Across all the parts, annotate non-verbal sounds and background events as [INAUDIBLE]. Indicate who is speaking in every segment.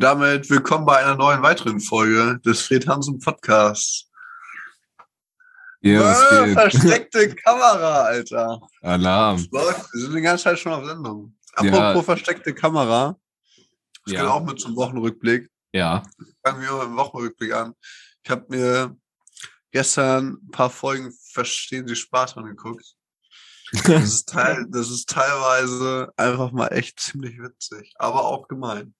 Speaker 1: Und damit willkommen bei einer neuen weiteren Folge des Fred Hansen Podcasts.
Speaker 2: Ja, geht?
Speaker 1: versteckte Kamera, Alter.
Speaker 2: Alarm.
Speaker 1: Läuft. Wir sind die ganze Zeit schon auf Sendung.
Speaker 2: Ja.
Speaker 1: Apropos versteckte Kamera. Das
Speaker 2: Ja.
Speaker 1: geht auch mit zum Wochenrückblick.
Speaker 2: Ja.
Speaker 1: Fangen wir mit dem Wochenrückblick an. Ich habe mir gestern ein paar Folgen Verstehen Sie Spaß angeguckt. Das ist, [LAUGHS] teil, das ist teilweise einfach mal echt ziemlich witzig, aber auch gemein.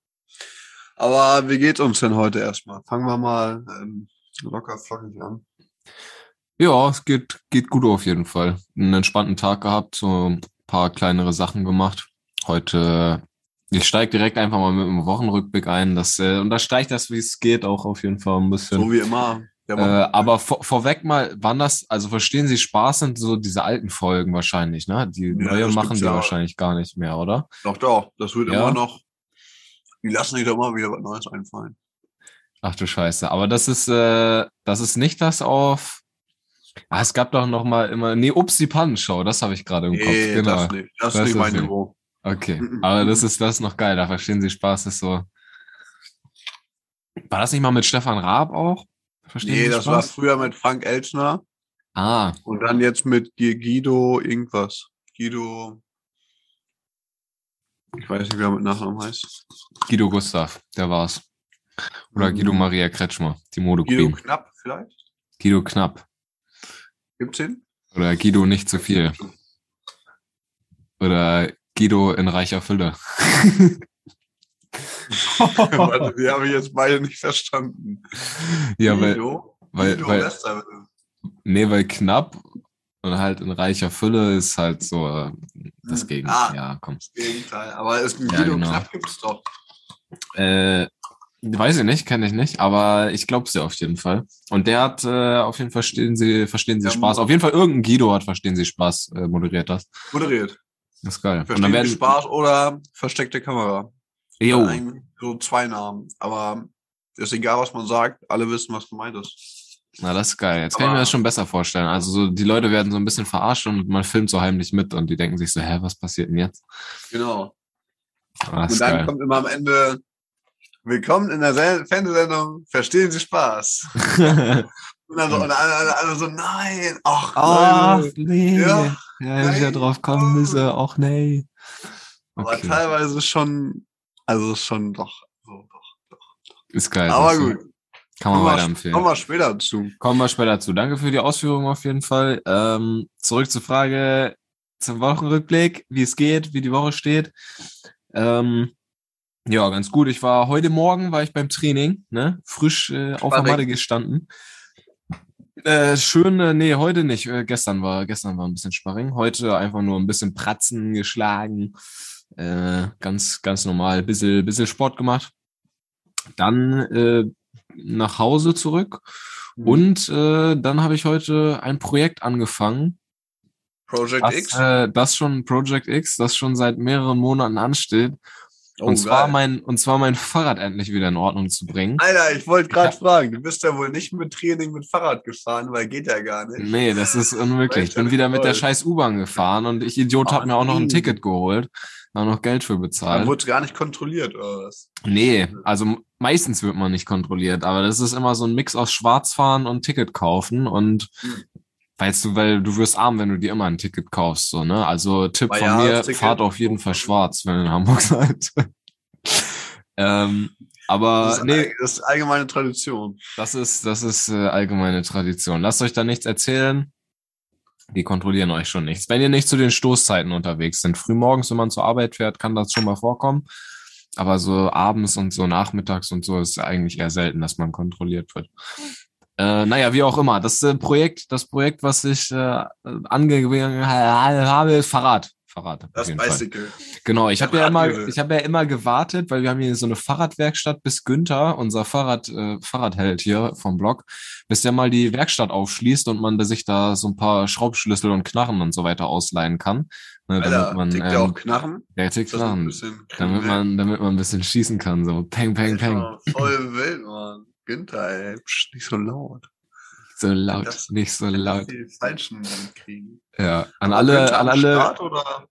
Speaker 1: Aber wie geht's uns denn heute erstmal? Fangen wir mal ähm, locker flockig an.
Speaker 2: Ja, es geht, geht gut auf jeden Fall. Einen entspannten Tag gehabt, so ein paar kleinere Sachen gemacht. Heute, ich steige direkt einfach mal mit einem Wochenrückblick ein. Das äh, unterstreicht das, wie es geht, auch auf jeden Fall ein bisschen.
Speaker 1: So wie immer.
Speaker 2: Äh, aber vor, vorweg mal, wann das, also verstehen Sie Spaß sind so diese alten Folgen wahrscheinlich, ne? Die
Speaker 1: Ja,
Speaker 2: neue machen die
Speaker 1: ja.
Speaker 2: wahrscheinlich gar nicht mehr, oder?
Speaker 1: doch, doch, das wird
Speaker 2: Ja.
Speaker 1: immer noch. Die lassen sich doch immer wieder was Neues einfallen.
Speaker 2: Ach du Scheiße. Aber das ist, äh, das ist nicht das auf. Ah, es gab doch noch mal immer. Nee, Ups, die Pannenshow, das habe ich gerade im Kopf.
Speaker 1: Nee,
Speaker 2: Genau.
Speaker 1: das nicht. Das,
Speaker 2: Das
Speaker 1: ist nicht mein
Speaker 2: nicht.
Speaker 1: Niveau.
Speaker 2: Okay.
Speaker 1: Mhm.
Speaker 2: Aber das ist das ist noch geil. Da verstehen Sie Spaß, ist so. War das nicht mal mit Stefan Raab auch? Verstehen
Speaker 1: Nee,
Speaker 2: Sie
Speaker 1: das war
Speaker 2: Spaß?
Speaker 1: früher mit Frank Elstner
Speaker 2: Ah,
Speaker 1: und dann jetzt mit Gu- Guido irgendwas. Guido. Ich weiß nicht, wie er mit Nachnamen heißt.
Speaker 2: Guido Gustav, der war's. Oder
Speaker 1: Mhm.
Speaker 2: Guido Maria Kretschmer, die Mode
Speaker 1: Guido
Speaker 2: Queen.
Speaker 1: Knapp vielleicht?
Speaker 2: Guido Knapp.
Speaker 1: Gibt's den?
Speaker 2: Oder Guido nicht zu viel. Oder Guido in reicher Fülle. [LAUGHS]
Speaker 1: Warte, die habe ich jetzt beide nicht verstanden.
Speaker 2: ja, weil,
Speaker 1: Guido?
Speaker 2: weil,
Speaker 1: Guido
Speaker 2: weil,
Speaker 1: Westerwelle.
Speaker 2: nee, weil knapp und halt in reicher Fülle ist halt so äh, das
Speaker 1: Hm.
Speaker 2: Gegenteil.
Speaker 1: Ah.
Speaker 2: Ja, komm.
Speaker 1: Das Gegenteil. Aber es,
Speaker 2: Ja,
Speaker 1: Guido
Speaker 2: genau.
Speaker 1: Knapp gibt's doch.
Speaker 2: Äh, weiß ich nicht, kenne ich nicht, aber ich glaube ja auf jeden Fall. Und der hat äh, auf jeden Fall verstehen Sie, verstehen Sie
Speaker 1: Ja,
Speaker 2: Spaß. Auf jeden Fall irgendein Guido hat verstehen Sie Spaß äh, moderiert das.
Speaker 1: Moderiert.
Speaker 2: Das ist geil. Und
Speaker 1: Verstehen
Speaker 2: dann
Speaker 1: Sie
Speaker 2: werden
Speaker 1: Spaß oder versteckte Kamera.
Speaker 2: Jo,
Speaker 1: So zwei Namen. Aber ist egal, was man sagt. Alle wissen, was gemeint ist.
Speaker 2: na das ist geil. Jetzt kann ich mir das schon besser vorstellen. Also so die Leute werden so ein bisschen verarscht und man filmt so heimlich mit und die denken sich so, hä, was passiert denn jetzt?
Speaker 1: Genau.
Speaker 2: Ah,
Speaker 1: Und dann
Speaker 2: geil.
Speaker 1: kommt immer am Ende, willkommen in der Fernsehsendung, verstehen Sie Spaß. [LAUGHS] Und dann so, und alle, alle, so, nein, ach,
Speaker 2: Ach,
Speaker 1: Leute.
Speaker 2: nee.
Speaker 1: Ja,
Speaker 2: Ja, hätte ich ja
Speaker 1: nein.
Speaker 2: drauf kommen müssen. Ach, nee.
Speaker 1: Aber
Speaker 2: Okay.
Speaker 1: teilweise schon, also schon doch, so, doch.
Speaker 2: Ist geil.
Speaker 1: Aber
Speaker 2: siehst du.
Speaker 1: gut,
Speaker 2: Kann man
Speaker 1: kommen
Speaker 2: weiterempfehlen.
Speaker 1: kommen wir später zu.
Speaker 2: Kommen wir später zu. Danke für die Ausführungen auf jeden Fall. Ähm, zurück zur Frage zum Wochenrückblick, wie es geht, wie die Woche steht. Ähm, ja, ganz gut. Ich war heute Morgen war ich beim Training, ne? Frisch äh, auf der. Matte gestanden. Äh, schön, äh, nee, heute nicht. Äh, gestern war, gestern war ein bisschen Sparring. Heute einfach nur ein bisschen Pratzen geschlagen. Äh, ganz, ganz normal. Bisschen, bisschen Sport gemacht. Dann äh, nach Hause zurück.
Speaker 1: Mhm.
Speaker 2: Und äh, dann habe ich heute ein Projekt angefangen,
Speaker 1: Project
Speaker 2: das,
Speaker 1: X.
Speaker 2: äh, das schon Project X, das schon seit mehreren Monaten ansteht.
Speaker 1: Oh,
Speaker 2: und zwar
Speaker 1: geil.
Speaker 2: mein und zwar mein [LAUGHS] Fahrrad endlich wieder in Ordnung zu bringen.
Speaker 1: Alter, ich wollte gerade
Speaker 2: Ja.
Speaker 1: fragen, du bist ja wohl nicht mit Training mit Fahrrad gefahren, weil geht ja gar nicht.
Speaker 2: Nee, das ist unmöglich. Ich bin wieder mit der scheiß U-Bahn gefahren und ich Idiot
Speaker 1: Oh,
Speaker 2: hab mir auch noch ein
Speaker 1: nee.
Speaker 2: Ticket geholt, auch noch Geld für bezahlt.
Speaker 1: wurde gar nicht kontrolliert, oder was?
Speaker 2: Nee, also meistens wird man nicht kontrolliert, aber das ist immer so ein Mix aus Schwarzfahren und Ticket kaufen und
Speaker 1: Hm.
Speaker 2: Weißt du, weil du wirst arm, wenn du dir immer ein Ticket kaufst, so, ne? Also Tipp von mir, fahrt auf jeden Fall schwarz, wenn ihr in Hamburg [LAUGHS] seid. ähm, aber
Speaker 1: Das ist,
Speaker 2: nee,
Speaker 1: das ist allgemeine Tradition.
Speaker 2: das ist, das ist äh, allgemeine Tradition. Lasst euch da nichts erzählen. Die kontrollieren euch schon nichts. Wenn ihr nicht zu den Stoßzeiten unterwegs sind, frühmorgens, wenn man zur Arbeit fährt, kann das schon mal vorkommen. Aber so abends und so nachmittags und so ist eigentlich eher selten, dass man kontrolliert wird. Äh, naja, wie auch immer. Das äh, Projekt, das Projekt, was ich äh, angegangen habe, ist Fahrrad. Fahrrad.
Speaker 1: Das
Speaker 2: Fall.
Speaker 1: Bicycle.
Speaker 2: Genau, ich
Speaker 1: Der
Speaker 2: habe ja immer, ich habe ja immer gewartet, weil wir haben hier so eine Fahrradwerkstatt bis Günther, unser Fahrrad, äh, Fahrradheld hier vom Blog, bis der mal die Werkstatt aufschließt und man sich da so ein paar Schraubschlüssel und Knarren und so weiter ausleihen kann. Ne,
Speaker 1: Alter,
Speaker 2: damit man,
Speaker 1: tickt der
Speaker 2: ähm,
Speaker 1: auch Knarren?
Speaker 2: der tickt Knarren, damit man, damit man ein bisschen schießen kann, so peng, peng, peng.
Speaker 1: Voll [LAUGHS] wild, Mann. Günther, ey, psch, nicht so laut.
Speaker 2: So laut,
Speaker 1: Das-
Speaker 2: nicht so laut.
Speaker 1: Die Falschen kriegen.
Speaker 2: Ja, an alle,
Speaker 1: Günther
Speaker 2: an alle,
Speaker 1: Start oder?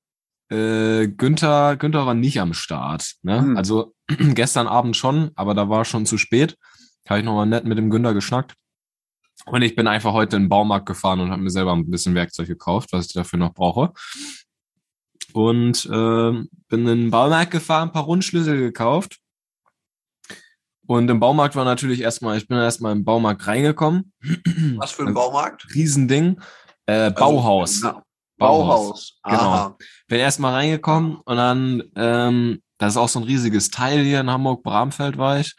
Speaker 2: äh, Günther, Günther war nicht am Start. Ne?
Speaker 1: Hm.
Speaker 2: Also [CLEARS THROAT] gestern Abend schon, aber da war schon zu spät. Habe ich nochmal nett mit dem Günther geschnackt. Und ich bin einfach heute in den Baumarkt gefahren und habe mir selber ein bisschen Werkzeug gekauft, was ich dafür noch brauche. Und äh, bin in den Baumarkt gefahren, ein paar Rundschlüssel gekauft. Und im Baumarkt war natürlich erstmal, ich bin erstmal im Baumarkt reingekommen.
Speaker 1: Was für ein Baumarkt?
Speaker 2: Riesending. Äh, Bauhaus.
Speaker 1: Also, na, Bauhaus.
Speaker 2: Genau. Bin erstmal reingekommen und dann, ähm, das ist auch so ein riesiges Teil hier in Hamburg, Bramfeld war ich.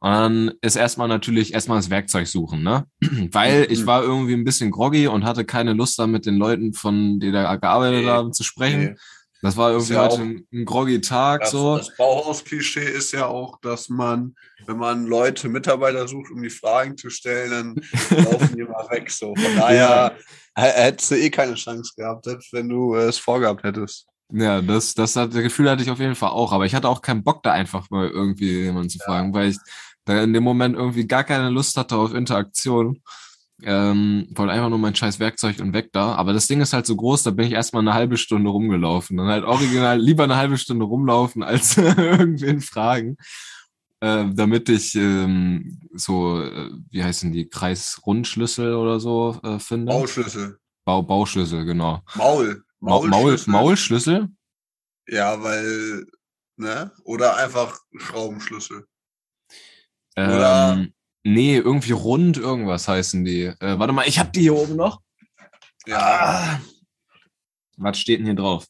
Speaker 2: Und dann ist erstmal natürlich erstmal das Werkzeug suchen, ne? [CLEARS THROAT] Weil ich
Speaker 1: Mhm.
Speaker 2: war irgendwie ein bisschen groggy und hatte keine Lust da mit den Leuten, von die da gearbeitet
Speaker 1: Nee,
Speaker 2: haben, zu sprechen.
Speaker 1: Nee.
Speaker 2: Das war irgendwie
Speaker 1: ja
Speaker 2: heute
Speaker 1: auch-
Speaker 2: ein, ein groggy Tag,
Speaker 1: Das,
Speaker 2: so.
Speaker 1: das Bauhaus-Klischee ist ja auch, dass man, wenn man Leute, Mitarbeiter sucht, um die Fragen zu stellen, dann [LAUGHS] laufen die mal weg. So. Von daher h- hättest du eh keine Chance gehabt, selbst wenn du äh, es vorgehabt hättest.
Speaker 2: Ja, das, das hat, das Gefühl hatte ich auf jeden Fall auch, aber ich hatte auch keinen Bock, da einfach mal irgendwie jemanden zu fragen, weil ich da in dem Moment irgendwie gar keine Lust hatte auf Interaktion. Ähm, wollte einfach nur mein scheiß Werkzeug und weg da. Aber das Ding ist halt so groß, da bin ich erstmal eine halbe Stunde rumgelaufen. Dann halt original lieber eine halbe Stunde rumlaufen, als [LAUGHS] irgendwen fragen. Äh, damit ich ähm, so, äh, wie heißen die, Kreisrundschlüssel oder so äh, finde.
Speaker 1: Maulschlüssel.
Speaker 2: Bau, Bauschlüssel, genau.
Speaker 1: Maul.
Speaker 2: Maul, Maul,
Speaker 1: Maulschlüssel.
Speaker 2: Maulschlüssel?
Speaker 1: Ja, weil, ne? Oder einfach Schraubenschlüssel. Oder-
Speaker 2: Ähm, nee, irgendwie rund irgendwas heißen die. Äh, warte mal, ich hab die hier oben noch.
Speaker 1: Ja.
Speaker 2: Ah. Was steht denn hier drauf?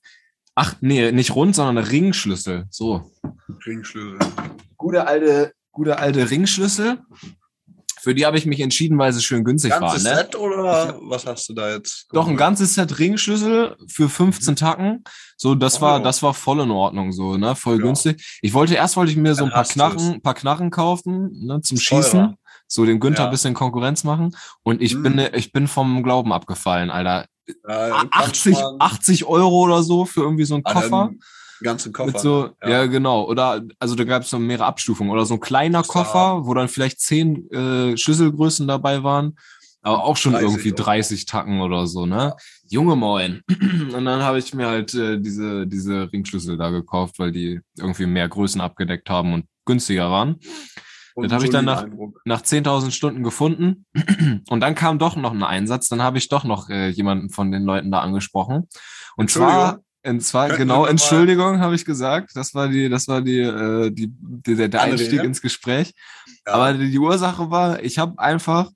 Speaker 2: Ach, nee, nicht rund, sondern Ringschlüssel. So.
Speaker 1: Ringschlüssel.
Speaker 2: Gute alte, gute alte Ringschlüssel. Für die habe ich mich entschieden, weil sie schön günstig
Speaker 1: Ganzes
Speaker 2: waren. Ne?
Speaker 1: Set oder was hast du da jetzt?
Speaker 2: Doch, ein ganzes Set Ringschlüssel für 15 Tacken. So, das
Speaker 1: Oh,
Speaker 2: war, das war voll in Ordnung, so, ne? Voll
Speaker 1: Ja.
Speaker 2: günstig. Ich wollte, erst wollte ich mir so ein paar. Knarren, paar Knarren kaufen, ne, zum
Speaker 1: Teurer.
Speaker 2: So dem Günther
Speaker 1: Ja.
Speaker 2: ein bisschen Konkurrenz machen. Und ich
Speaker 1: Hm.
Speaker 2: bin, ich bin vom Glauben abgefallen, Alter.
Speaker 1: Ja,
Speaker 2: A-
Speaker 1: du kannst
Speaker 2: 80,
Speaker 1: mal
Speaker 2: 80 Euro oder so für irgendwie so einen
Speaker 1: an
Speaker 2: Koffer.
Speaker 1: einem ganzen Koffer.
Speaker 2: Mit so,
Speaker 1: ne?
Speaker 2: ja. genau. Oder, also da gab es so mehrere Abstufungen. Oder so ein kleiner
Speaker 1: Das war-
Speaker 2: Koffer, wo dann vielleicht zehn äh, Schlüsselgrößen dabei waren. Aber auch schon
Speaker 1: 30
Speaker 2: irgendwie
Speaker 1: Euro.
Speaker 2: 30 Tacken oder so, ne? Junge Moin. [CLEARS THROAT] Und dann habe ich mir halt äh, diese, diese Ringschlüssel da gekauft, weil die irgendwie mehr Größen abgedeckt haben und günstiger waren. Das hab ich dann nach-
Speaker 1: Eindruck.
Speaker 2: Nach 10.000 Stunden gefunden. [CLEARS THROAT] Und dann kam doch noch ein Einsatz. Dann habe ich doch noch äh, jemanden von den Leuten da angesprochen. Und zwar, und zwar
Speaker 1: Könnten
Speaker 2: genau, Entschuldigung, habe ich gesagt. Das war die, das war die, äh, die, die der, der? Einstieg ins Gespräch.
Speaker 1: Ja.
Speaker 2: Aber die, die Ursache war, ich habe einfach,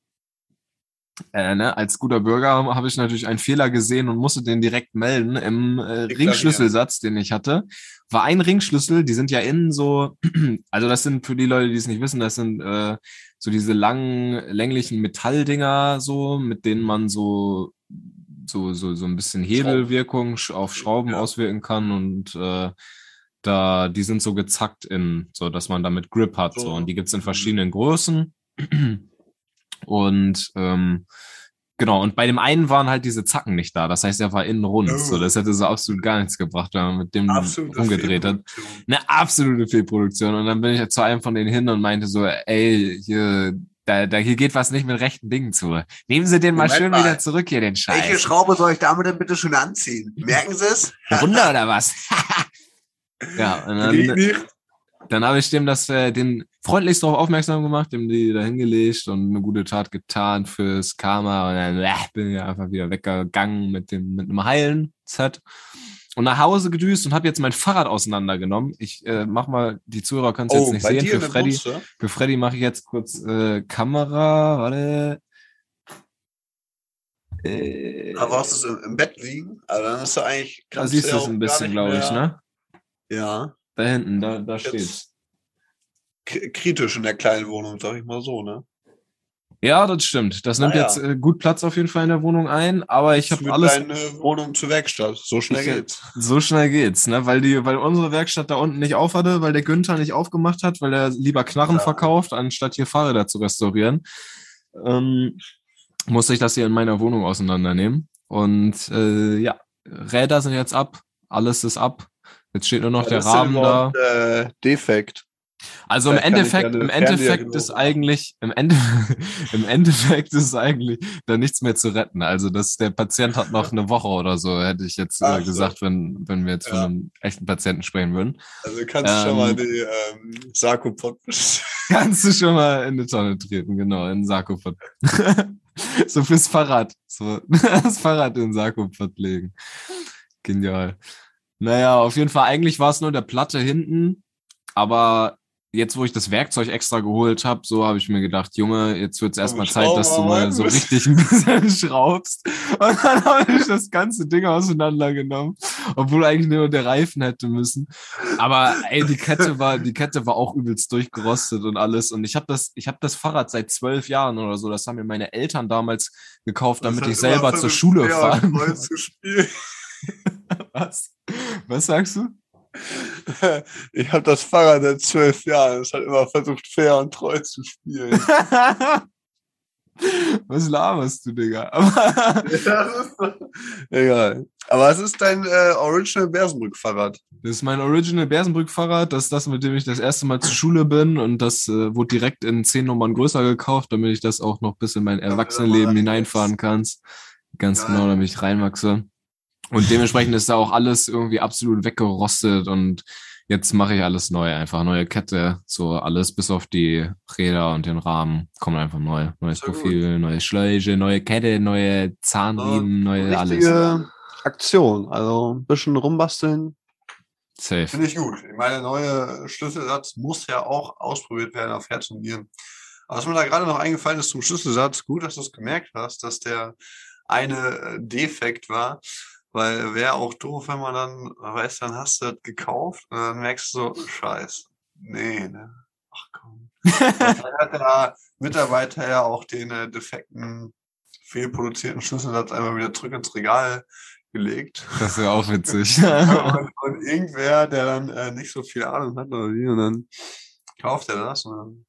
Speaker 2: äh, ne, als guter Bürger habe ich natürlich einen Fehler gesehen und musste den direkt melden. Im äh. Ringschlüsselsatz, den ich hatte, war ein Ringschlüssel, die sind ja innen so, [CLEARS THROAT] also das sind für die Leute, die es nicht wissen, das sind äh, so diese langen, länglichen Metalldinger so, mit denen man so so, so, so ein bisschen Hebelwirkung auf Schrauben
Speaker 1: Ja.
Speaker 2: auswirken kann und äh, da, die sind so gezackt in, so dass man damit Grip hat. So.
Speaker 1: So.
Speaker 2: Und die gibt's in verschiedenen Größen. [CLEARS THROAT] Und ähm, genau, und bei dem einen waren halt diese Zacken nicht da. Das heißt, er war innen rund.
Speaker 1: Oh.
Speaker 2: So, das hätte so absolut gar nichts gebracht, wenn man mit dem
Speaker 1: Absolute
Speaker 2: rumgedreht hat. Eine absolute Fehlproduktion. Und dann bin ich zu einem von denen hin und meinte so, ey, hier, da, da hier geht was nicht mit rechten Dingen zu. Nehmen Sie den mal
Speaker 1: Moment
Speaker 2: schön
Speaker 1: mal.
Speaker 2: wieder zurück hier, den
Speaker 1: Welche
Speaker 2: Scheiß.
Speaker 1: Schraube soll ich damit denn bitte schon anziehen? Merken Sie es?
Speaker 2: Runter oder was? [LAUGHS] ja, und dann. Dann habe ich dem das, äh, den freundlichst darauf aufmerksam gemacht, dem die da hingelegt und eine gute Tat getan fürs Karma und dann äh, bin ich einfach wieder weggegangen mit dem, mit einem heilen Set und nach Hause gedüst und habe jetzt mein Fahrrad auseinandergenommen. Ich äh, mach mal, die Zuhörer können es jetzt nicht sehen. Für Freddy,
Speaker 1: Butze?
Speaker 2: für Freddy mache ich jetzt kurz äh, Kamera, warte. Äh,
Speaker 1: Da brauchst du es im, im Bett liegen. Also dann ist du eigentlich.
Speaker 2: da siehst du es ein bisschen, glaube ich, ne?
Speaker 1: Ja.
Speaker 2: Da hinten, da, da
Speaker 1: Jetzt-
Speaker 2: steht's.
Speaker 1: Kritisch in der kleinen Wohnung, sag ich mal so, ne?
Speaker 2: Ja, das stimmt. Das nimmt
Speaker 1: Ah, ja.
Speaker 2: jetzt äh, gut Platz auf jeden Fall in der Wohnung ein, aber ich habe alles
Speaker 1: deine Wohnung zur Werkstatt. So schnell
Speaker 2: Ich-
Speaker 1: geht's.
Speaker 2: so schnell geht's, ne? Weil die, weil unsere Werkstatt da unten nicht auf hatte, weil der Günther nicht aufgemacht hat, weil er lieber Knarren
Speaker 1: Ja.
Speaker 2: verkauft, anstatt hier Fahrräder zu restaurieren, ähm, musste ich das hier in meiner Wohnung auseinandernehmen. Und äh, ja, Räder sind jetzt ab, alles ist ab. Jetzt steht nur noch
Speaker 1: Was
Speaker 2: der Rahmen da.
Speaker 1: Äh, defekt.
Speaker 2: Also im
Speaker 1: Vielleicht
Speaker 2: Endeffekt,
Speaker 1: ja
Speaker 2: im Endeffekt ist eigentlich, im, Ende, [LAUGHS] im Endeffekt ist eigentlich da nichts mehr zu retten. Also das, der Patient hat noch eine Woche oder so, hätte ich jetzt äh,
Speaker 1: so.
Speaker 2: gesagt, wenn, wenn wir jetzt von
Speaker 1: Ja.
Speaker 2: einem echten Patienten sprechen würden.
Speaker 1: Also kannst du schon mal
Speaker 2: Ähm,
Speaker 1: die ähm, Sarkopod. [LAUGHS]
Speaker 2: Kannst du schon mal in eine Tonne treten, genau, in den Sarkopod. [LAUGHS] so fürs Fahrrad. So, das Fahrrad in den Sarkopod legen. Genial. Naja, auf jeden Fall, eigentlich war es nur der Platte hinten, aber jetzt, wo ich das Werkzeug extra geholt habe, so habe ich mir gedacht, Junge, jetzt wird es erstmal Zeit, dass du mal so richtig ein bisschen [LAUGHS] schraubst. Und dann habe ich das ganze Ding auseinandergenommen, obwohl eigentlich nur der Reifen hätte müssen. Aber ey, die Kette war, die Kette war auch übelst durchgerostet und alles. Und ich habe das, ich habe das Fahrrad seit zwölf Jahren oder so. Das haben mir meine Eltern damals gekauft, damit ich selber zur Schule [LAUGHS]
Speaker 1: spielen.
Speaker 2: Was? Was sagst du?
Speaker 1: Ich habe das Fahrrad seit zwölf Jahren. Es hat immer versucht, fair und treu zu spielen. [LAUGHS]
Speaker 2: Was laberst du, Digga? [LAUGHS] Aber
Speaker 1: egal. Aber es ist dein äh, Original Bersenbrück-Fahrrad.
Speaker 2: das ist mein Original Bersenbrück-Fahrrad. Das ist das, mit dem ich das erste Mal zur Schule bin. Und das äh, wurde direkt in zehn Nummern größer gekauft, damit ich das auch noch bis in mein Erwachsenenleben hineinfahren kann. Ganz
Speaker 1: Geil.
Speaker 2: genau, damit ich reinwachse. Und dementsprechend ist da auch alles irgendwie absolut weggerostet und jetzt mache ich alles neu, einfach neue Kette, so alles bis auf die Räder und den Rahmen kommt einfach neu. Neues
Speaker 1: Sehr gut.
Speaker 2: Profil, neue Schläuche, neue Kette, neue Zahnriemen, neue alles.
Speaker 1: Richtige Aktion. Also ein bisschen rumbasteln.
Speaker 2: Safe.
Speaker 1: Finde ich gut. Meine neue Schlüsselsatz muss ja auch ausprobiert werden auf Herz und Nieren. Aber was mir da gerade noch eingefallen ist zum Schlüsselsatz, gut, dass du es gemerkt hast, dass der eine äh, defekt war. Weil wäre auch doof, wenn man dann, weißt, dann hast du das gekauft und dann merkst du so, scheiße. Nee, ne? Ach komm. Dann [LAUGHS] hat der Mitarbeiter ja auch den äh, defekten, fehlproduzierten Schlüsselsatz einmal wieder zurück ins Regal gelegt.
Speaker 2: Das wäre auch witzig. [LAUGHS]
Speaker 1: und, [LAUGHS] und irgendwer, der dann äh, nicht so viel Ahnung hat oder wie, und dann kauft er das. Und dann,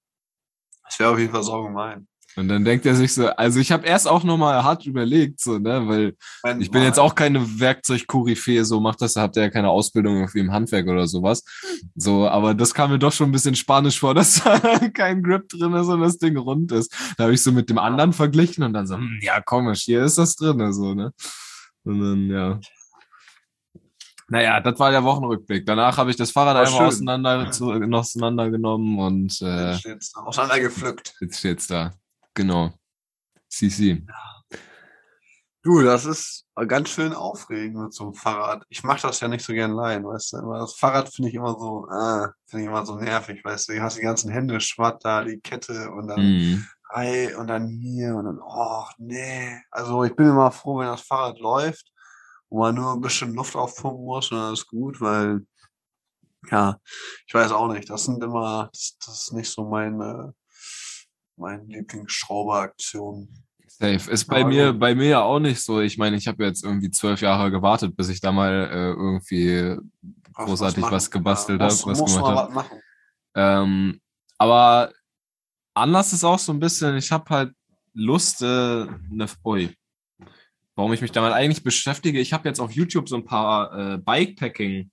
Speaker 1: das wäre auf jeden Fall so gemein.
Speaker 2: Und dann denkt er sich so, also ich habe erst auch nochmal hart überlegt, so, ne, weil ich bin jetzt auch keine Werkzeug-Koryphäe, so macht das, habt ihr ja keine Ausbildung irgendwie im Handwerk oder sowas. So, aber das kam mir doch schon ein bisschen spanisch vor, [LAUGHS] dass da kein Grip drin ist und das Ding rund ist. Da habe ich so mit dem anderen verglichen und dann so, hm, ja, komisch, hier ist das drin, so, ne. Und dann, ja. Naja, das war der Wochenrückblick. Danach habe ich das Fahrrad
Speaker 1: War
Speaker 2: einfach
Speaker 1: schön.
Speaker 2: auseinander, zu, auseinandergenommen und äh,
Speaker 1: Jetzt steht's da auseinandergepflückt.
Speaker 2: jetzt steht's da. Genau. CC.
Speaker 1: Du, das ist ganz schön aufregend mit so einem Fahrrad. Ich mache das ja nicht so gern allein, weißt du. Immer Das Fahrrad finde ich immer so, ah, finde ich immer so nervig, weißt du. Du hast die ganzen Hände schwatt da, die Kette und dann
Speaker 2: Mhm.
Speaker 1: Ei und dann hier und dann, oh, nee. Also ich bin immer froh, wenn das Fahrrad läuft und man nur ein bisschen Luft aufpumpen muss und dann ist gut, weil, ja, ich weiß auch nicht, das sind immer, das, das ist nicht so meine, meine Lieblingsschrauberaktion.
Speaker 2: Safe. Ist bei mir, bei mir ja auch nicht so. Ich meine, ich habe jetzt irgendwie zwölf Jahre gewartet, bis ich da mal äh, irgendwie
Speaker 1: Was-
Speaker 2: großartig was,
Speaker 1: machen.
Speaker 2: gebastelt
Speaker 1: Ja,
Speaker 2: habe, was gemacht habe.
Speaker 1: was.
Speaker 2: Ähm, aber anders ist auch so ein bisschen, ich habe halt Lust, äh, ne, ui, warum ich mich damit eigentlich beschäftige. Ich habe jetzt auf YouTube so ein paar äh, Bikepacking,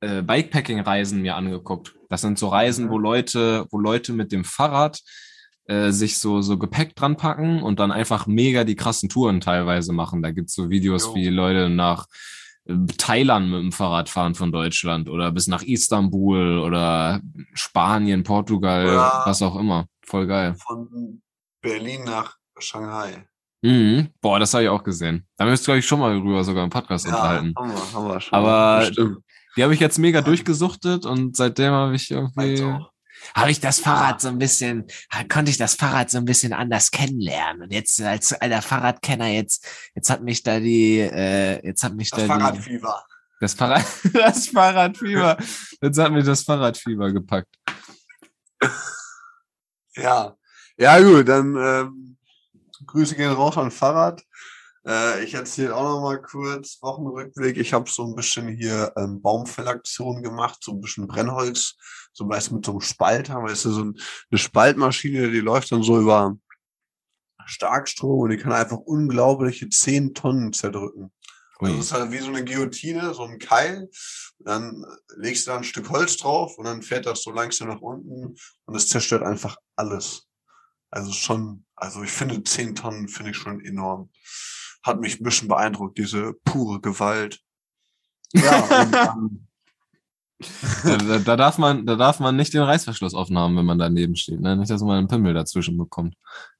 Speaker 2: äh, Bikepacking-Reisen mir angeguckt. Das sind so Reisen,
Speaker 1: Mhm.
Speaker 2: wo Leute, wo Leute mit dem Fahrrad äh, sich so, so Gepäck dran packen und dann einfach mega die krassen Touren teilweise machen. Da gibt's so Videos,
Speaker 1: Jo.
Speaker 2: wie Leute nach äh, Thailand mit dem Fahrrad fahren von Deutschland oder bis nach Istanbul oder Spanien, Portugal,
Speaker 1: Oder-
Speaker 2: was auch immer. Voll geil.
Speaker 1: Von Berlin nach Shanghai.
Speaker 2: Mhm. Boah, das habe ich auch gesehen. Da müsst ihr euch schon mal drüber sogar im Podcast unterhalten.
Speaker 1: haben wir, haben wir schon.
Speaker 2: Aber
Speaker 1: Bestimmt.
Speaker 2: Die habe ich jetzt mega durchgesuchtet und seitdem habe ich irgendwie.
Speaker 1: auch.
Speaker 3: habe ich das Fahrrad so ein bisschen, konnte ich das Fahrrad so ein bisschen anders kennenlernen. Und jetzt als alter Fahrradkenner, jetzt, jetzt hat mich da die, äh, jetzt hat mich
Speaker 1: Das
Speaker 3: da die,
Speaker 1: Fahrradfieber.
Speaker 2: Das, Fahrrad, [LAUGHS] das Fahrradfieber. Jetzt hat mich das Fahrradfieber gepackt.
Speaker 1: Ja. Ja, gut, dann ähm, Grüße gehen raus an Fahrrad. Äh, ich erzähle auch noch mal kurz Wochenrückblick. Ich habe so ein bisschen hier ähm, Baumfellaktion gemacht, so ein bisschen Brennholz, so weißt mit so einem Spalter, weißt du, so ein, eine Spaltmaschine, die läuft dann so über Starkstrom und die kann einfach unglaubliche 10 Tonnen zerdrücken. Also das ist halt wie so eine Guillotine, so ein Keil. Dann legst du da ein Stück Holz drauf und dann fährt das so langsam nach unten und es zerstört einfach alles. Also schon, also ich finde 10 Tonnen finde ich schon enorm. Hat mich ein bisschen beeindruckt, diese pure Gewalt. Ja, [LAUGHS]
Speaker 2: Da, da, da, darf man, da darf man nicht den Reißverschluss offen haben, wenn man daneben steht. Ne? Nicht, dass man einen Pimmel dazwischen bekommt.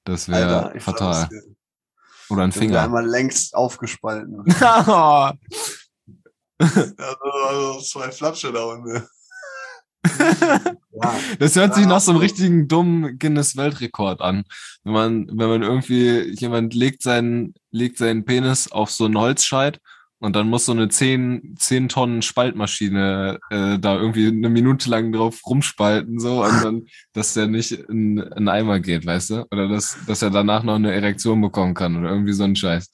Speaker 2: Das wäre fatal.
Speaker 1: dir,
Speaker 2: Oder ein
Speaker 1: das wäre
Speaker 2: Finger.
Speaker 1: einmal längst aufgespalten. [LAUGHS] [LAUGHS] Also, also zwei Flatsche da unten. Ja. [LAUGHS]
Speaker 2: Das hört sich nach so einem
Speaker 1: so.
Speaker 2: richtigen dummen Guinness-Weltrekord an. Wenn man, wenn man irgendwie, jemand legt seinen, legt seinen Penis auf so einen Holzscheit und dann muss so eine 10, 10 Tonnen Spaltmaschine äh, da irgendwie eine Minute lang drauf rumspalten, so, und dann, [LAUGHS] dass der nicht in, in einen Eimer geht, weißt du? Oder dass, dass er danach noch eine Erektion bekommen kann oder irgendwie so ein Scheiß.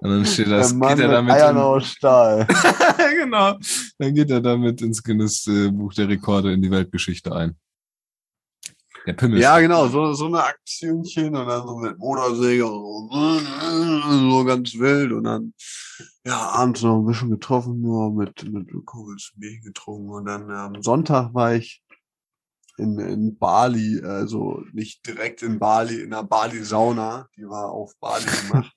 Speaker 2: Und dann steht das,
Speaker 1: Der Mann
Speaker 2: geht er
Speaker 1: mit
Speaker 2: damit
Speaker 1: Eiern
Speaker 2: in,
Speaker 1: aus Stahl. [LAUGHS]
Speaker 2: genau. Dann geht er damit ins Guinness-Buch der Rekorde in die Weltgeschichte ein. Der Pimmel.
Speaker 1: Ja, genau, so, so eine Aktionchen und dann so mit Motorsäge und so, so ganz wild und dann, ja, abends noch ein bisschen getroffen, nur mit, mit Kumpels Bier getrunken und dann am Sonntag war ich in, in Bali, also nicht direkt in Bali, in der Bali-Sauna, die war auf Bali gemacht,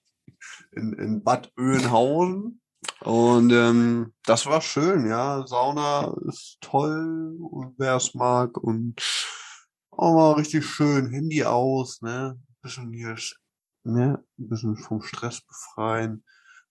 Speaker 1: in, in Bad Oeynhausen. Und ähm, das war schön, ja. Sauna ist toll und wer es mag und auch mal richtig schön Handy aus, ne? Bisschen hier, ne? Ein bisschen vom Stress befreien,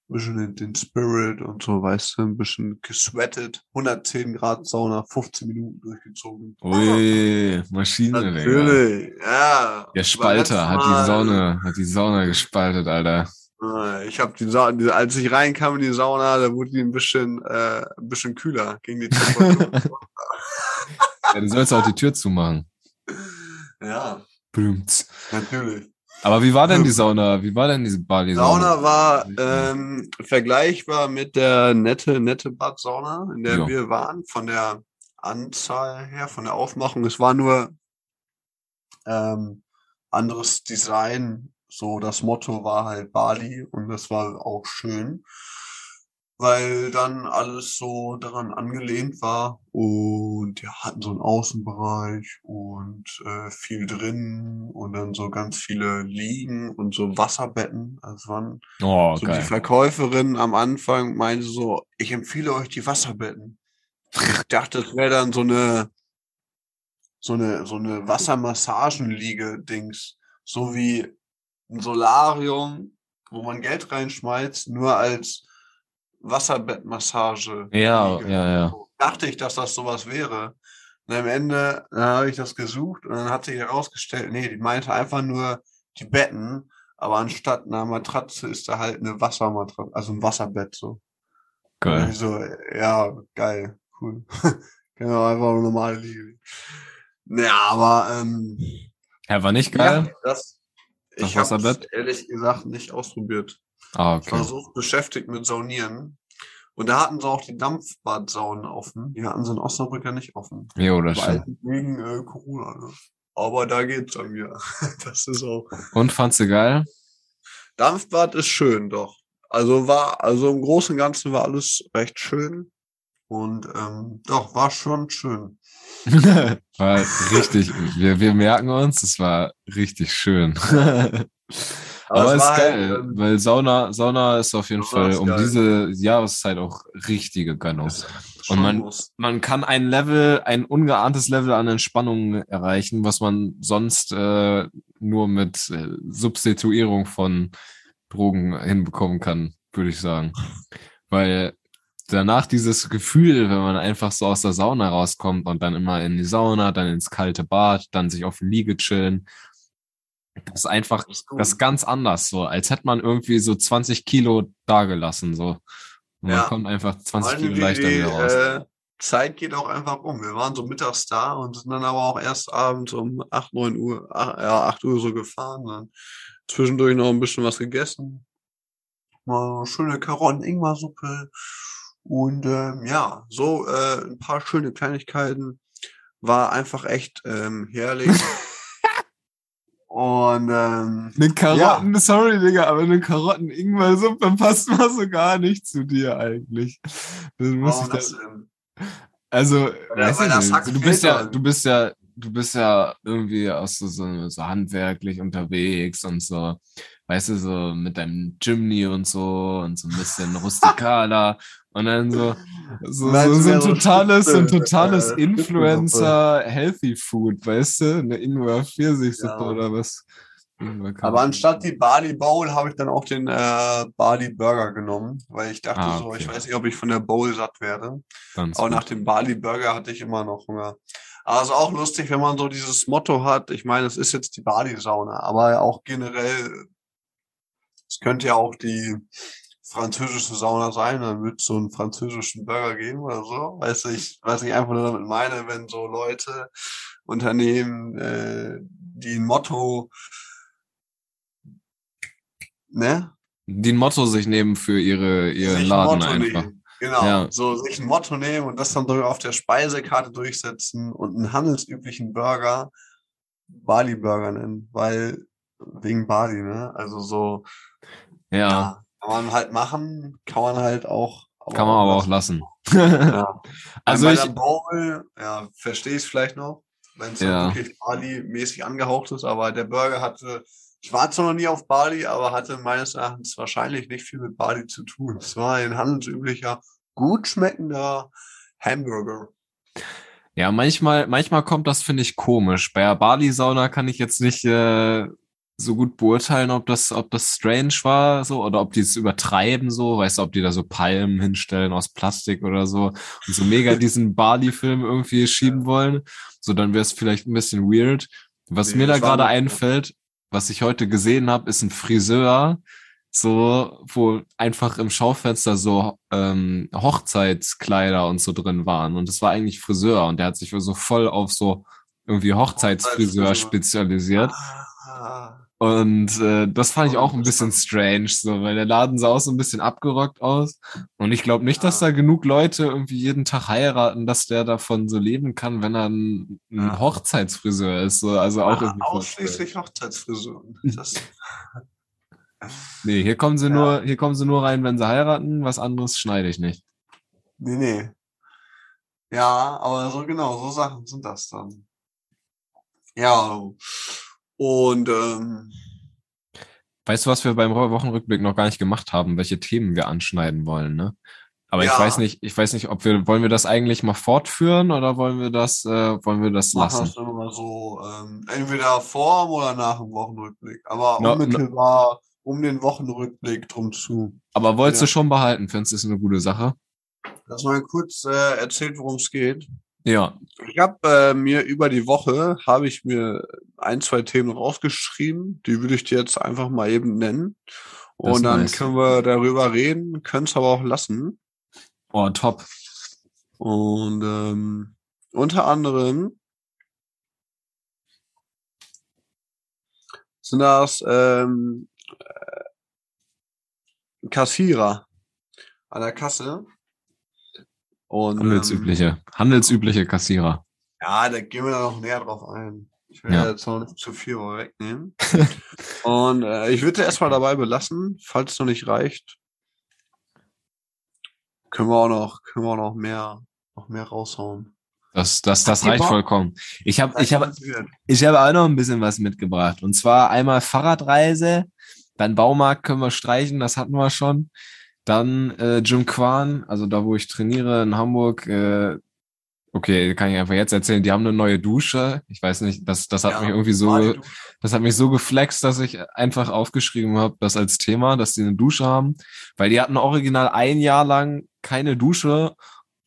Speaker 1: ein bisschen den, den Spirit und so, weißt du, ein bisschen gesweatet, 110 Grad Sauna, 15 Minuten durchgezogen.
Speaker 2: Ui, Maschine, Digga.
Speaker 1: Natürlich, ja.
Speaker 2: Der Spalter hat die Sauna, hat die Sauna gespaltet, Alter.
Speaker 1: Äh, Ich habe die Sauna, als ich reinkam in die Sauna, da wurde die ein bisschen, äh, ein bisschen kühler gegen die Temperatur. [LAUGHS]
Speaker 2: Ja, du sollst auch die Tür zumachen.
Speaker 1: ja,
Speaker 2: Blümts.
Speaker 1: natürlich.
Speaker 2: Aber wie war denn die Sauna? Wie war denn diese Bali-Sauna?
Speaker 1: Sauna war ähm, vergleichbar mit der nette, nette Bad-Sauna, in der
Speaker 2: Ja.
Speaker 1: wir waren, von der Anzahl her, von der Aufmachung. Es war nur ähm, anderes Design. So, das Motto war halt Bali und das war auch schön, weil dann alles so daran angelehnt war und wir hatten so einen Außenbereich und äh, viel drin und dann so ganz viele Liegen und so Wasserbetten. Also waren
Speaker 2: Oh,
Speaker 1: so die. Verkäuferin am Anfang meinte so, ich empfehle euch die Wasserbetten. Ich dachte, es wäre dann so eine, so eine, so eine Wassermassagenliege-Dings. So wie ein Solarium, wo man Geld reinschmeißt, nur als Wasserbettmassage.
Speaker 2: Ja,
Speaker 1: Liege.
Speaker 2: ja, ja.
Speaker 1: So Dachte ich, dass das sowas wäre. Und am Ende dann habe ich das gesucht und dann hat sich herausgestellt, nee, die meinte einfach nur die Betten, aber anstatt einer Matratze ist da halt eine Wassermatratze, also ein Wasserbett so.
Speaker 2: Geil.
Speaker 1: Und so, ja, geil, cool. [LAUGHS] genau, einfach eine normale Liege. Ja, aber ähm,
Speaker 2: Ja, war nicht geil?
Speaker 1: ja, Das ich habe ehrlich gesagt nicht ausprobiert.
Speaker 2: Ah,
Speaker 1: Ich war
Speaker 2: okay.
Speaker 1: so beschäftigt mit Saunieren. Und da hatten sie auch die Dampfbadsaunen offen. Die hatten sie in Osnabrück ja nicht offen.
Speaker 2: Jo, das
Speaker 1: Weil
Speaker 2: stimmt.
Speaker 1: wegen äh, Corona. Ne? Aber da geht's dann wieder. [LAUGHS] Das ist auch.
Speaker 2: Und fandst du geil?
Speaker 1: Dampfbad ist schön, doch. Also war, also im Großen und Ganzen war alles recht schön. Und ähm, doch, war schon schön. [LAUGHS]
Speaker 2: war richtig. Wir, wir merken uns, es war richtig schön. [LAUGHS] Aber
Speaker 1: es
Speaker 2: ist geil,
Speaker 1: halt, ähm,
Speaker 2: weil Sauna, Sauna ist auf jeden
Speaker 1: Sauna
Speaker 2: Fall um
Speaker 1: geil.
Speaker 2: diese Jahreszeit auch richtige Gönnung.
Speaker 1: schon
Speaker 2: man-
Speaker 1: muss.
Speaker 2: Man kann ein Level, ein ungeahntes Level an Entspannung erreichen, was man sonst äh, nur mit äh, Substituierung von Drogen hinbekommen kann, würde ich sagen. [LAUGHS] Weil danach dieses Gefühl, wenn man einfach so aus der Sauna rauskommt und dann immer in die Sauna, dann ins kalte Bad, dann sich auf die Liege chillen, das ist einfach
Speaker 1: Das ist
Speaker 2: ganz anders, so als hätte man irgendwie so 20 Kilo dagelassen, so. Und man
Speaker 1: Ja.
Speaker 2: kommt einfach 20
Speaker 1: Vor
Speaker 2: Kilo leichter wieder raus.
Speaker 1: Äh, Zeit geht auch einfach um. Wir waren so mittags da und sind dann aber auch erst abends um 8, 9 Uhr, ach, ja, 8 Uhr so gefahren. Dann zwischendurch noch ein bisschen was gegessen. Mal schöne Karotten-Ingwer-Suppe. Und ähm, ja, so äh, ein paar schöne Kleinigkeiten. War einfach echt ähm, herrlich. [LAUGHS] Und ähm,
Speaker 2: Eine Karotten, sorry, Digga, aber eine Karotten-Ingwer-Suppe passt [LAUGHS] mal so gar nicht zu dir eigentlich. Das muss
Speaker 1: warum
Speaker 2: ich da,
Speaker 1: das
Speaker 2: also, weiß
Speaker 1: weil
Speaker 2: ich
Speaker 1: der
Speaker 2: nicht.
Speaker 1: Sack
Speaker 2: du bist ja, du bist ja, du bist ja irgendwie auch so, so, so handwerklich unterwegs und so, weißt du, so mit deinem Jimny und so und so ein bisschen rustikaler und dann so, so,
Speaker 1: Meinst
Speaker 2: so, so ein totales, so ein totales
Speaker 1: äh,
Speaker 2: Influencer Healthy Food, weißt du? Eine Ingwer Pfirsichsuppe
Speaker 1: Ja.
Speaker 2: oder was?
Speaker 1: Aber anstatt die Bali Bowl habe ich dann auch den äh, Bali Burger genommen, weil ich dachte
Speaker 2: Ah,
Speaker 1: so, ich
Speaker 2: okay.
Speaker 1: weiß nicht, ob ich von der Bowl satt werde.
Speaker 2: Ganz
Speaker 1: Aber
Speaker 2: gut.
Speaker 1: nach dem Bali Burger hatte ich immer noch Hunger. Ist auch lustig, wenn man so dieses Motto hat. Ich meine, es ist jetzt die Bali Sauna, aber auch generell, es könnte ja auch die französische Sauna sein, dann wird so einen französischen Burger geben oder so. Weißt du, ich, was ich einfach nur damit meine, wenn so Leute, Unternehmen, äh, die ein Motto, ne?
Speaker 2: die ein Motto sich nehmen für ihre, ihren Laden
Speaker 1: Motto
Speaker 2: einfach.
Speaker 1: nehmen. Genau,
Speaker 2: Ja.
Speaker 1: so sich ein Motto nehmen und das dann auf der Speisekarte durchsetzen und einen handelsüblichen Burger Bali Burger nennen, weil wegen Bali, ne? Also so,
Speaker 2: Ja,
Speaker 1: ja, kann man halt machen, kann man halt auch.
Speaker 2: kann man aber auch lassen. [LAUGHS]
Speaker 1: Ja.
Speaker 2: Also
Speaker 1: bei
Speaker 2: ich,
Speaker 1: Bowl, ja, verstehe ich es vielleicht noch, wenn es
Speaker 2: Ja.
Speaker 1: dann wirklich Bali-mäßig angehaucht ist, aber der Burger hatte, ich war zwar noch nie auf Bali, aber hatte meines Erachtens wahrscheinlich nicht viel mit Bali zu tun. Es war ein handelsüblicher, gut schmeckender Hamburger.
Speaker 2: ja, manchmal, manchmal kommt das, finde ich, komisch. Bei der Bali-Sauna kann ich jetzt nicht äh, so gut beurteilen, ob das, ob das strange war, so, oder ob die es übertreiben, so, weißt du, ob die da so Palmen hinstellen aus Plastik oder so und so mega [LAUGHS] diesen Bali-Film irgendwie schieben wollen. So, dann wäre es vielleicht ein bisschen weird. Was
Speaker 1: Nee,
Speaker 2: mir da gerade einfällt, was ich heute gesehen habe, ist ein Friseur, so, wo einfach im Schaufenster so ähm, Hochzeitskleider und so drin waren. Und das war eigentlich Friseur und der hat sich so voll auf so irgendwie Hochzeitsfriseur
Speaker 1: Hochzeitsfriseur.
Speaker 2: spezialisiert.
Speaker 1: Ah,
Speaker 2: Und äh, das fand ich
Speaker 1: Oh,
Speaker 2: auch ein bisschen strange, so, weil der Laden sah auch so ein bisschen abgerockt aus. Und ich glaube nicht, dass
Speaker 1: Ja.
Speaker 2: da genug Leute irgendwie jeden Tag heiraten, dass der davon so leben kann, wenn er ein, ein
Speaker 1: Ja.
Speaker 2: Hochzeitsfriseur ist. So, also auch
Speaker 1: ah,
Speaker 2: irgendwie voll
Speaker 1: ausschließlich Hochzeitsfrisuren. [LAUGHS] Das,
Speaker 2: Nee, hier kommen sie
Speaker 1: Ja.
Speaker 2: nur, hier kommen sie nur rein, wenn sie heiraten. Was anderes schneide ich nicht.
Speaker 1: nee, nee. Ja, aber so genau, so Sachen sind das dann. Ja. Und ähm,
Speaker 2: Weißt du, was wir beim Wochenrückblick noch gar nicht gemacht haben, welche Themen wir anschneiden wollen, ne? Aber ich
Speaker 1: Ja.
Speaker 2: weiß nicht, ich weiß nicht, ob wir, wollen wir das eigentlich mal fortführen oder wollen wir das, äh, wollen wir das
Speaker 1: machen
Speaker 2: lassen?
Speaker 1: das immer so, ähm, entweder vor oder nach dem Wochenrückblick. Aber
Speaker 2: No- no-
Speaker 1: unmittelbar um den Wochenrückblick drum zu.
Speaker 2: Aber wolltest
Speaker 1: Ja.
Speaker 2: du schon behalten? Findest du es eine gute Sache?
Speaker 1: Lass mal kurz äh, erzählt, worum es geht.
Speaker 2: Ja.
Speaker 1: Ich habe äh, mir über die Woche habe ich mir ein, zwei Themen rausgeschrieben. Die würde ich dir jetzt einfach mal eben nennen.
Speaker 2: Das
Speaker 1: Und dann
Speaker 2: nice.
Speaker 1: können wir darüber reden, können es aber auch lassen.
Speaker 2: Oh, top.
Speaker 1: Und ähm, unter anderem sind das ähm, äh, Kassierer an der Kasse. Und ähm,
Speaker 2: Handelsübliche, handelsübliche Kassierer.
Speaker 1: ja, da gehen wir noch näher drauf ein. Ich will
Speaker 2: Ja.
Speaker 1: jetzt noch nicht zu viel wegnehmen. [LAUGHS] Und äh, ich würde erstmal dabei belassen, falls es noch nicht reicht. Können wir auch noch, können wir auch noch mehr, noch mehr raushauen.
Speaker 2: Das, das, das reicht vollkommen. Ich habe, ich habe,
Speaker 1: Motiviert.
Speaker 2: Ich habe auch noch ein bisschen was mitgebracht. Und zwar einmal Fahrradreise, dann Baumarkt können wir streichen, das hatten wir schon. Dann äh, Jim Kwan, also da, wo ich trainiere in Hamburg. Äh, okay, kann ich einfach jetzt erzählen. Die haben eine neue Dusche. Ich weiß nicht, das, das hat
Speaker 1: Ja,
Speaker 2: mich irgendwie so, das hat mich so geflext, dass ich einfach aufgeschrieben habe, das als Thema, dass die eine Dusche haben, weil die hatten original ein Jahr lang keine Dusche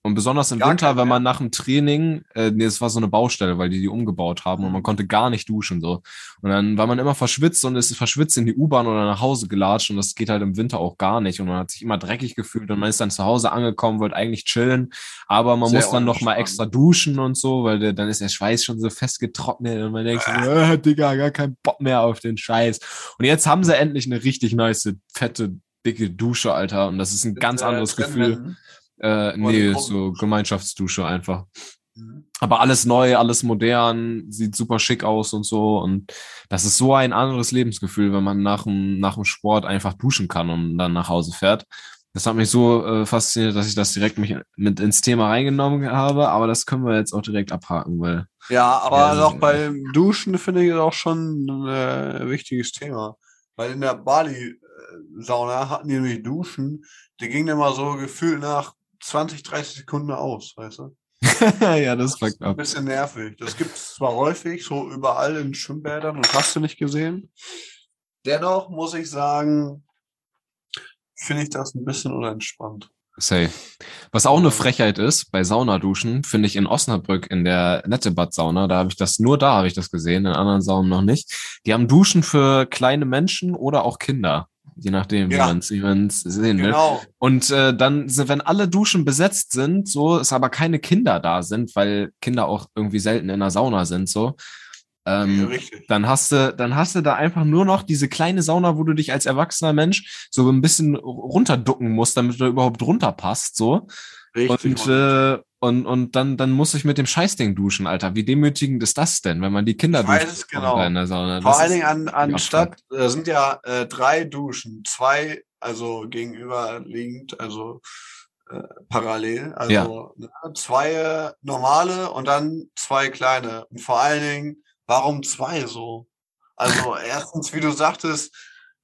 Speaker 2: und besonders im
Speaker 1: Gar
Speaker 2: Winter, wenn man nach dem Training, äh, nee, es war so eine Baustelle, weil die die umgebaut haben und
Speaker 1: Mhm.
Speaker 2: man konnte gar nicht duschen so. Und dann war man immer verschwitzt und ist verschwitzt in die U-Bahn oder nach Hause gelatscht und das geht halt im Winter auch gar nicht und man hat sich immer dreckig gefühlt und man ist dann zu Hause angekommen, wollte eigentlich chillen, aber man
Speaker 1: Sehr
Speaker 2: muss dann noch mal extra duschen und so, weil der, dann ist der Schweiß schon so festgetrocknet und man denkt so, äh, Digga, gar keinen Bock mehr auf den Scheiß. Und jetzt haben sie endlich eine richtig nice, fette, dicke Dusche, Alter. Und das ist ein ganz
Speaker 1: Äh,
Speaker 2: anderes Gefühl. Äh, nee, so Gemeinschaftsdusche einfach.
Speaker 1: Mhm.
Speaker 2: Aber alles neu, alles modern, sieht super schick aus und so. Und das ist so ein anderes Lebensgefühl, wenn man nach dem, nach dem Sport einfach duschen kann und dann nach Hause fährt. Das hat mich so äh, fasziniert, dass ich das direkt mich mit ins Thema reingenommen habe. Aber das können wir jetzt auch direkt abhaken, weil
Speaker 1: Ja, aber
Speaker 2: Ja, das
Speaker 1: auch beim Duschen finde ich das auch schon ein äh, wichtiges Thema. Weil in der Bali-Sauna hatten die nämlich Duschen, die gingen immer so gefühlt nach 20, 30 Sekunden aus, weißt du? [LAUGHS]
Speaker 2: ja, das
Speaker 1: Das
Speaker 2: fuckt
Speaker 1: ist ein
Speaker 2: ab.
Speaker 1: bisschen nervig. Das gibt es zwar häufig, so überall in Schwimmbädern und hast du nicht gesehen. Dennoch muss ich sagen, finde ich das ein bisschen unentspannt.
Speaker 2: Safe. Was auch eine Frechheit ist, bei Saunaduschen, finde ich in Osnabrück in der Nettebad-Sauna, da habe ich das, nur da habe ich das gesehen, in anderen Saunen noch nicht. Die haben Duschen für kleine Menschen oder auch Kinder. Je nachdem, wie
Speaker 1: Ja.
Speaker 2: man es wie sehen will.
Speaker 1: Genau.
Speaker 2: Und äh, dann, wenn alle Duschen besetzt sind, so, es aber keine Kinder da sind, weil Kinder auch irgendwie selten in der Sauna sind, so, ähm,
Speaker 1: richtig.
Speaker 2: dann hast du, dann hast du da einfach nur noch diese kleine Sauna, wo du dich als erwachsener Mensch so ein bisschen runterducken musst, damit du überhaupt runterpasst, so.
Speaker 1: Richtig.
Speaker 2: Und, äh, und, und dann, dann muss ich mit dem Scheißding duschen, Alter. Wie demütigend ist das denn, wenn man die Kinder
Speaker 1: weiß
Speaker 2: duscht
Speaker 1: es genau.
Speaker 2: in der Sauna?
Speaker 1: Vor
Speaker 2: Das
Speaker 1: allen Dingen an, anstatt, da sind ja äh, drei Duschen, zwei, also gegenüberliegend, also äh, parallel, also
Speaker 2: Ja.
Speaker 1: ne, zwei normale und dann zwei kleine. Und vor allen Dingen, warum zwei so? Also [LAUGHS] erstens, wie du sagtest,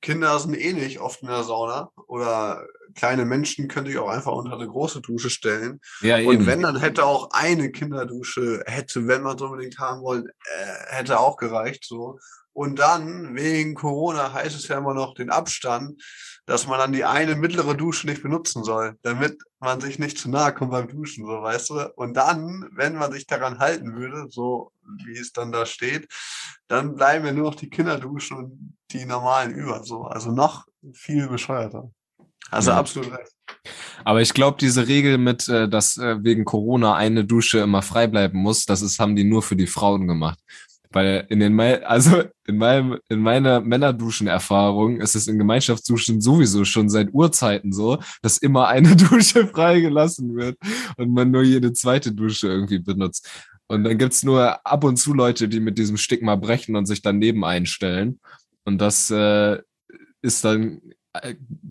Speaker 1: Kinder sind eh nicht oft in der Sauna oder kleine Menschen könnte ich auch einfach unter eine große Dusche stellen.
Speaker 2: ja,
Speaker 1: Und
Speaker 2: eben.
Speaker 1: wenn, dann hätte auch eine Kinderdusche, hätte, wenn man es unbedingt haben wollen, äh, hätte auch gereicht, so. Und dann, wegen Corona, heißt es ja immer noch den Abstand, dass man dann die eine mittlere Dusche nicht benutzen soll, damit man sich nicht zu nahe kommt beim Duschen, so, weißt du? Und dann, wenn man sich daran halten würde, so wie es dann da steht, dann bleiben ja nur noch die Kinderduschen und die normalen über, so. Also noch viel bescheuerter. Also
Speaker 2: Ja.
Speaker 1: absolut recht.
Speaker 2: Aber ich glaube, diese Regel mit, äh, dass äh, wegen Corona eine Dusche immer frei bleiben muss, das ist, haben die nur für die Frauen gemacht. Weil in den, also in meinem, in meiner Männerduschen-Erfahrung ist es in Gemeinschaftsduschen sowieso schon seit Urzeiten so, dass immer eine [LAUGHS] Dusche freigelassen wird und man nur jede zweite Dusche irgendwie benutzt. Und dann gibt's nur ab und zu Leute, die mit diesem Stigma brechen und sich daneben einstellen. Und das äh, ist dann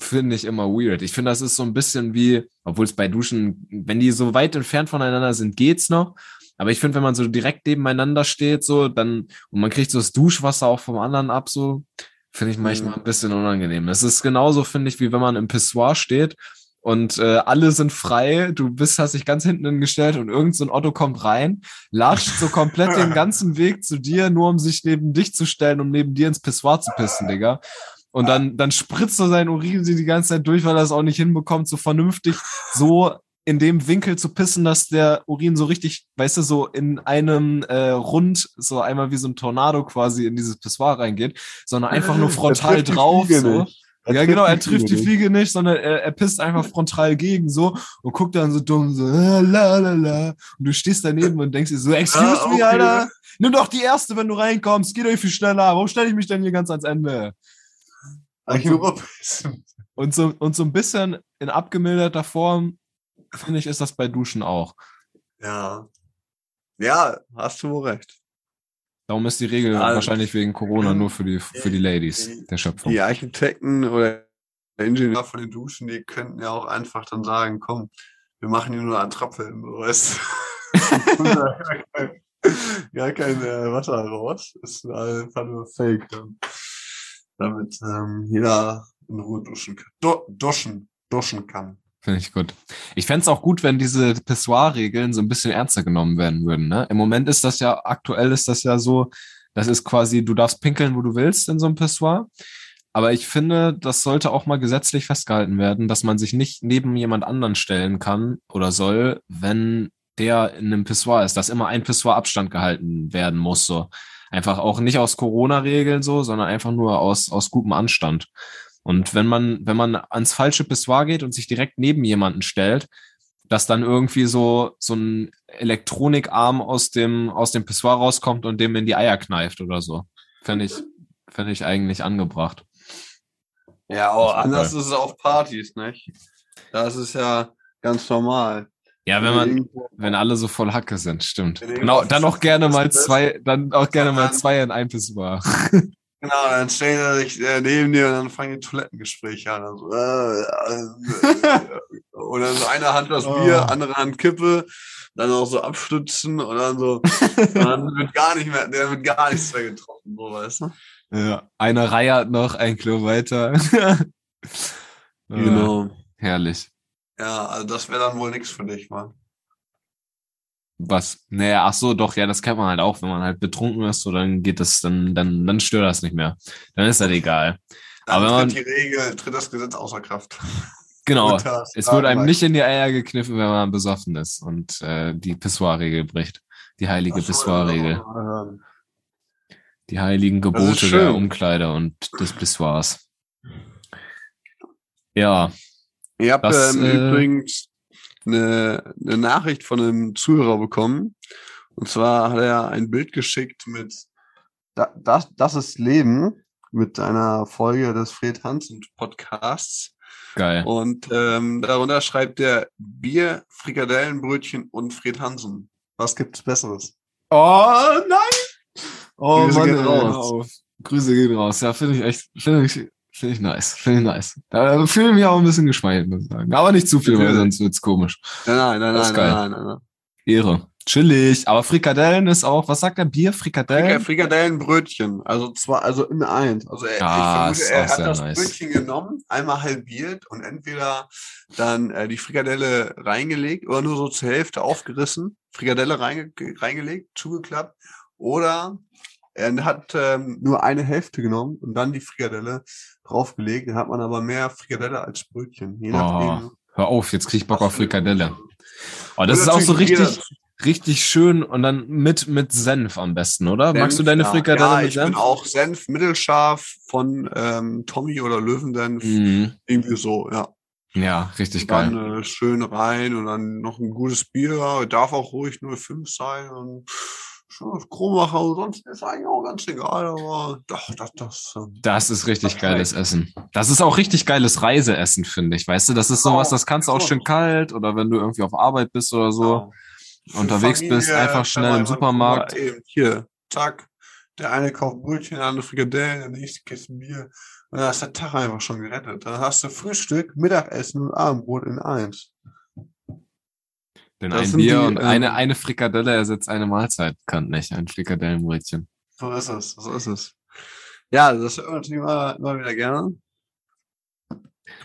Speaker 2: finde ich immer weird. Ich finde, das ist so ein bisschen wie, obwohl es bei Duschen, wenn die so weit entfernt voneinander sind, geht's noch. Aber ich finde, wenn man so direkt nebeneinander steht, so, dann, und man kriegt so das Duschwasser auch vom anderen ab, so, finde ich manchmal
Speaker 1: Mhm.
Speaker 2: ein bisschen unangenehm. Das ist genauso, finde ich, wie wenn man im Pissoir steht und äh, alle sind frei, du bist, hast dich ganz hinten hingestellt und irgend so ein Otto kommt rein, latscht so komplett den [LAUGHS] ganzen Weg zu dir, nur um sich neben dich zu stellen, um neben dir ins Pissoir zu pissen, Digga. Und dann, dann spritzt er sein Urin sie die ganze Zeit durch, weil er es auch nicht hinbekommt, so vernünftig so in dem Winkel zu pissen, dass der Urin so richtig, weißt du, so in einem äh, Rund, so einmal wie so ein Tornado quasi in dieses Pissoir reingeht, sondern einfach nur [LAUGHS] frontal drauf. So. ja, genau, er trifft die. Fliege nicht, sondern er, er pisst einfach frontal gegen so und guckt dann so dumm so, äh, la la la. Und du stehst daneben und denkst dir so, excuse
Speaker 1: Ja,
Speaker 2: me. Alter, nimm doch die erste, wenn du reinkommst, geht euch viel schneller. Warum stelle ich mich denn hier ganz ans Ende?
Speaker 1: Pissen.
Speaker 2: Und so, und so ein bisschen in abgemilderter Form, finde ich, ist das bei Duschen auch.
Speaker 1: Ja. Ja, hast du wohl recht.
Speaker 2: Darum ist die Regel
Speaker 1: Ja,
Speaker 2: wahrscheinlich wegen Corona nur für die, für die Ladies der Schöpfung.
Speaker 1: Die Architekten oder Ingenieure von den Duschen, die könnten ja auch einfach dann sagen, komm, wir machen hier nur Attrappe, so weißt du. gar kein, gar kein äh, Wasser raus. Ist einfach nur Fake. ähm, Damit ähm, jeder in Ruhe duschen kann. Du duschen, duschen kann.
Speaker 2: Finde ich gut. Ich fänd's auch gut, wenn diese Pissoir-Regeln so ein bisschen ernster genommen werden würden. Ne? Im Moment ist das ja, aktuell ist das ja so, das ist quasi, du darfst pinkeln, wo du willst in so einem Pissoir. Aber ich finde, das sollte auch mal gesetzlich festgehalten werden, dass man sich nicht neben jemand anderen stellen kann oder soll, wenn der in einem Pissoir ist, dass immer ein Pissoir Abstand gehalten werden muss. So einfach auch nicht aus Corona-Regeln so, sondern einfach nur aus aus gutem Anstand. Und wenn man wenn man ans falsche Pissoir geht und sich direkt neben jemanden stellt, dass dann irgendwie so so ein Elektronikarm aus dem aus dem Pissoir rauskommt und dem in die Eier kneift oder so, fände ich fände ich eigentlich angebracht.
Speaker 1: Ja,
Speaker 2: ist
Speaker 1: anders
Speaker 2: geil.
Speaker 1: ist es auf Partys, nicht? Das ist ja ganz normal.
Speaker 2: Ja, wenn man, wenn alle so voll Hacke sind, stimmt. Genau, dann auch gerne mal zwei, dann auch gerne mal zwei in ein Pissoir. [LAUGHS]
Speaker 1: Genau, dann stehen sie sich äh, neben dir und dann fangen die Toilettengespräche an. Also, äh, äh, äh, und dann so eine Hand das Bier,
Speaker 2: Oh.
Speaker 1: andere Hand Kippe, dann auch so abstützen und dann so, [LAUGHS] dann wird gar nicht mehr, der wird gar nichts mehr getroffen, so weißt du?
Speaker 2: Ja, eine Reihe hat noch ein Klo weiter. [LAUGHS]
Speaker 1: Genau.
Speaker 2: Herrlich.
Speaker 1: Ja, also das wäre dann wohl nichts für dich, Mann.
Speaker 2: Was? Naja, ach so, doch, ja, das kennt man halt auch, wenn man halt betrunken ist, so dann geht das, dann, dann, dann stört das nicht mehr. Dann ist das egal.
Speaker 1: Dann
Speaker 2: Aber man-
Speaker 1: tritt die Regel, tritt das Gesetz außer Kraft. [LAUGHS]
Speaker 2: Genau. Es wird einem nicht in die Eier gekniffen, wenn man besoffen ist und äh, die Pissoir-Regel bricht. Die heilige Pissoir-Regel. Die heiligen Gebote der Umkleide und des Pissoirs. Ja,
Speaker 1: Ich habe ähm,
Speaker 2: äh,
Speaker 1: übrigens eine, eine Nachricht von einem Zuhörer bekommen. Und zwar hat er ein Bild geschickt mit da, das, das ist Leben mit einer Folge des Fred Hansen Podcasts.
Speaker 2: geil.
Speaker 1: Und ähm, darunter schreibt er Bier, Frikadellenbrötchen und Fred Hansen. Was gibt's Besseres?
Speaker 2: Oh nein! Oh
Speaker 1: Grüße
Speaker 2: Mann,
Speaker 1: gehen raus.
Speaker 2: Grüße gehen raus. Ja, finde ich echt, finde ich, finde ich nice. Finde ich nice. Da fühle ich mich auch ein bisschen geschmeichelt, muss ich sagen. Aber nicht zu viel, weil sonst wird's komisch.
Speaker 1: Nein, nein, nein, nein,
Speaker 2: geil.
Speaker 1: nein, nein, nein.
Speaker 2: Ehre. Chillig. Aber Frikadellen ist auch, was sagt der Bier?
Speaker 1: Frika
Speaker 2: Frikadellen?
Speaker 1: Frikadellenbrötchen, also zwar, also in eins. Also er,
Speaker 2: Ah,
Speaker 1: ich
Speaker 2: ist
Speaker 1: vermute, er hat das
Speaker 2: nice.
Speaker 1: Brötchen genommen, einmal halbiert und entweder dann äh, die Frikadelle reingelegt oder nur so zur Hälfte aufgerissen, Frikadelle reinge reingelegt, zugeklappt oder er hat ähm, nur eine Hälfte genommen und dann die Frikadelle draufgelegt. Dann hat man aber mehr Frikadelle als Brötchen. Je
Speaker 2: Oh,
Speaker 1: nachdem.
Speaker 2: Hör auf, jetzt krieg ich Bock auf Frikadelle. Oh, das ist auch so richtig, richtig schön und dann mit, mit Senf am besten, oder? Magst du
Speaker 1: Senf,
Speaker 2: deine
Speaker 1: ja.
Speaker 2: Frikadelle
Speaker 1: ja,
Speaker 2: mit
Speaker 1: ich
Speaker 2: Senf?
Speaker 1: bin auch Senf mittelscharf von ähm, Tommy oder Löwensenf.
Speaker 2: Mhm.
Speaker 1: Irgendwie so, ja.
Speaker 2: Ja, richtig
Speaker 1: dann
Speaker 2: geil.
Speaker 1: äh, schön rein und dann noch ein gutes Bier. Darf auch ruhig 05 sein und schönes Kronmacher und sonst ist eigentlich auch ganz egal, aber doch, das, das, ähm,
Speaker 2: Das ist richtig
Speaker 1: das
Speaker 2: geiles Essen. Das ist auch richtig geiles Reiseessen, finde ich. Weißt du, das ist sowas, das kannst du auch
Speaker 1: Genau.
Speaker 2: schön kalt oder wenn du irgendwie auf Arbeit bist oder so.
Speaker 1: Für
Speaker 2: unterwegs bist, einfach schnell im Supermarkt.
Speaker 1: Eben, hier, zack. Der eine kauft Brötchen, der andere Frikadellen, der nächste Kiste Bier. Und dann ist der Tag einfach schon gerettet. Dann hast du Frühstück, Mittagessen und Abendbrot in eins.
Speaker 2: Denn
Speaker 1: Das
Speaker 2: ein Bier
Speaker 1: die,
Speaker 2: und eine,
Speaker 1: ähm,
Speaker 2: eine Frikadelle ersetzt eine Mahlzeit. Kann nicht, ein Frikadellenbrötchen.
Speaker 1: So ist es, so ist es. Ja, das hört man natürlich immer, immer wieder gerne.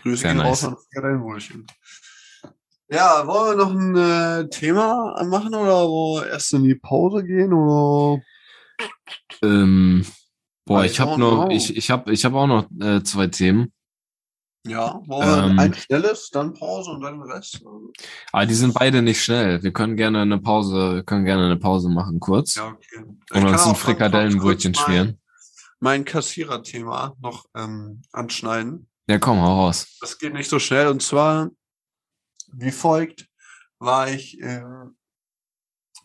Speaker 1: Grüße
Speaker 2: Sehr
Speaker 1: gehen
Speaker 2: nice.
Speaker 1: raus an Frikadellenbrötchen. Ja, wollen wir noch ein äh, Thema machen oder wir erst in die Pause gehen oder?
Speaker 2: Ähm, boah,
Speaker 1: Ah,
Speaker 2: ich habe
Speaker 1: auch
Speaker 2: noch, ich, ich habe ich hab auch noch äh, zwei Themen.
Speaker 1: Ja, wollen
Speaker 2: Ähm,
Speaker 1: ein schnelles, dann Pause und dann den Rest?
Speaker 2: Aber die sind beide nicht schnell. Wir können gerne eine Pause, wir können gerne eine Pause machen, kurz.
Speaker 1: Ja, okay.
Speaker 2: Und uns ein Frikadellenbrötchen schmieren.
Speaker 1: Mein, mein Kassierer-Thema noch ähm, anschneiden.
Speaker 2: Ja, komm, hau raus.
Speaker 1: Das geht nicht so schnell. Und zwar, wie folgt, war ich, ähm,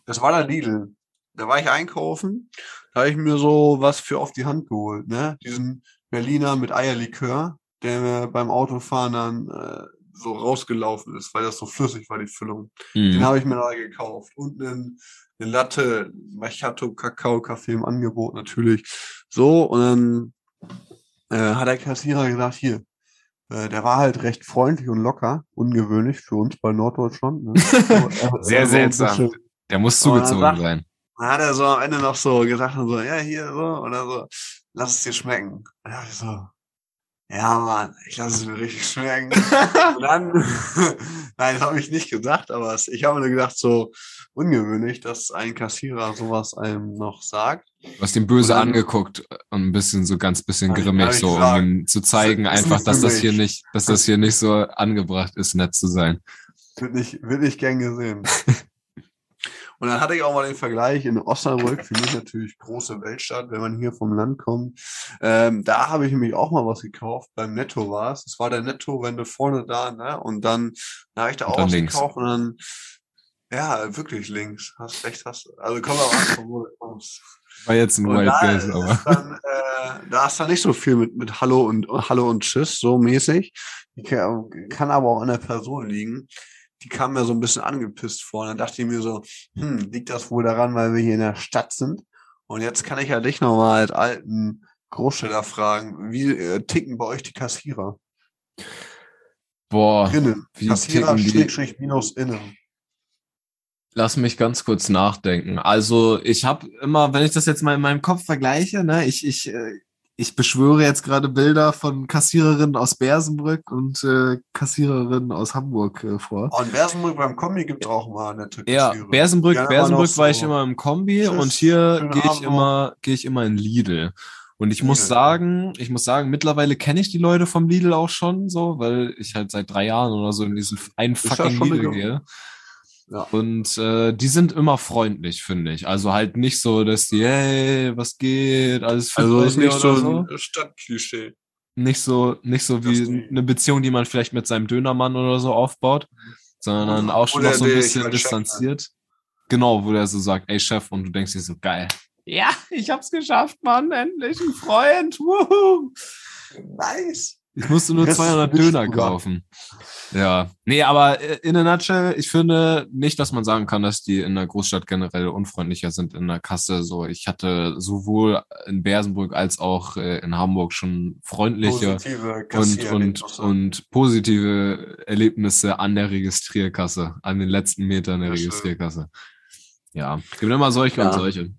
Speaker 1: das war der Lidl. Da war ich einkaufen, da habe ich mir so was für auf die Hand geholt, ne? Diesen Berliner mit Eierlikör, der mir beim Autofahren dann äh, so rausgelaufen ist, weil das so flüssig war, die Füllung. Den
Speaker 2: Mhm.
Speaker 1: habe ich mir da gekauft. Und einen, eine Latte Macchiato Kakao Kaffee im Angebot natürlich. So, und dann äh, hat der Kassierer gesagt, hier, äh, der war halt recht freundlich und locker, ungewöhnlich für uns bei Norddeutschland. Ne? [LAUGHS]
Speaker 2: Sehr
Speaker 1: so
Speaker 2: seltsam. Der muss
Speaker 1: dann
Speaker 2: zugezogen
Speaker 1: sagt-
Speaker 2: sein.
Speaker 1: Dann hat er so am Ende noch so gesagt, so, ja, hier, so, oder so, lass es dir schmecken. Und dann ich so, ja, Mann, ich lasse es mir richtig schmecken. [LAUGHS] Und dann, [LAUGHS] nein, das habe ich nicht gesagt, aber ich habe mir nur gedacht, so ungewöhnlich, dass ein Kassierer sowas einem noch sagt.
Speaker 2: Du hast ihn böse
Speaker 1: dann-
Speaker 2: angeguckt und ein bisschen so ganz bisschen
Speaker 1: ich-
Speaker 2: grimmig,
Speaker 1: ich
Speaker 2: so um
Speaker 1: gesagt.
Speaker 2: ihm zu zeigen,
Speaker 1: Das
Speaker 2: einfach, dass das hier nicht, dass das hier nicht so angebracht ist, nett zu sein.
Speaker 1: Wird nicht, wird nicht gern gesehen. [LAUGHS] Und dann hatte ich auch mal den Vergleich in Osnabrück, für mich natürlich große Weltstadt, wenn man hier vom Land kommt. Ähm, da habe ich nämlich auch mal was gekauft, beim Netto war es. Es war der Netto, wenn du vorne da, ne? Und dann da habe ich da auch
Speaker 2: dann
Speaker 1: was gekauft und dann, ja, wirklich links. Hast recht, hast Also komm mal an, wo du kommst.
Speaker 2: War jetzt ein Wild
Speaker 1: da
Speaker 2: Guess,
Speaker 1: ist
Speaker 2: aber.
Speaker 1: dann, äh, da ist dann nicht so viel mit, mit Hallo und Hallo und Tschüss, so mäßig. Kann, kann aber auch an der Person liegen. Die kam mir so ein bisschen angepisst vor. Und dann dachte ich mir so, hm, liegt das wohl daran, weil wir hier in der Stadt sind? Und jetzt kann ich ja dich nochmal als alten Großstädter fragen, wie äh, ticken bei euch die Kassierer?
Speaker 2: Boah,
Speaker 1: Innen.
Speaker 2: wie
Speaker 1: Kassierer Schrägstrich minus innen.
Speaker 2: Lass mich ganz kurz nachdenken. Also ich habe immer, wenn ich das jetzt mal in meinem Kopf vergleiche, ne, ich, ich, äh, ich beschwöre jetzt gerade Bilder von Kassiererinnen aus Bersenbrück und äh, Kassiererinnen aus Hamburg äh, vor.
Speaker 1: Oh, in Bersenbrück beim Kombi gibt auch mal nette
Speaker 2: Ja,
Speaker 1: Kassierer.
Speaker 2: Bersenbrück,
Speaker 1: Ja, immer
Speaker 2: Bersenbrück
Speaker 1: noch
Speaker 2: war ich
Speaker 1: so.
Speaker 2: immer im Kombi
Speaker 1: Tschüss,
Speaker 2: und hier gehe ich immer, gehe ich immer in Lidl. Und ich muss
Speaker 1: Lidl,
Speaker 2: sagen, ich muss sagen, mittlerweile kenne ich die Leute vom Lidl auch schon so, weil ich halt seit drei Jahren oder so in diesen einen
Speaker 1: ja
Speaker 2: fucking
Speaker 1: eine
Speaker 2: Lidl
Speaker 1: Ge-
Speaker 2: gehe.
Speaker 1: Ja.
Speaker 2: Und äh, die sind immer freundlich, finde ich. Also halt nicht so, dass die, hey, was geht, alles fit
Speaker 1: Also ist nicht so ein Stadtklischee.
Speaker 2: Nicht so, nicht so wie
Speaker 1: die-
Speaker 2: eine Beziehung, die man vielleicht mit seinem Dönermann oder so aufbaut, sondern
Speaker 1: Oder-
Speaker 2: auch schon noch so ein bisschen
Speaker 1: als Chef
Speaker 2: distanziert. Genau, wo der so sagt, ey Chef, und du denkst dir so, geil. Ja, ich hab's geschafft, Mann, endlich ein Freund. Wuhu.
Speaker 1: Nice.
Speaker 2: Ich musste nur
Speaker 1: Das ist
Speaker 2: 200
Speaker 1: nicht
Speaker 2: Döner kaufen. Ja, nee, aber äh, in a nutshell, ich finde nicht, dass man sagen kann, dass die in der Großstadt generell unfreundlicher sind in der Kasse. So, ich hatte sowohl in Bersenbrück als auch äh, in Hamburg schon freundliche und, und, und positive Erlebnisse an der Registrierkasse, an den letzten Metern der. Registrierkasse. Ja, es gibt immer solche
Speaker 1: Ja.
Speaker 2: und solche.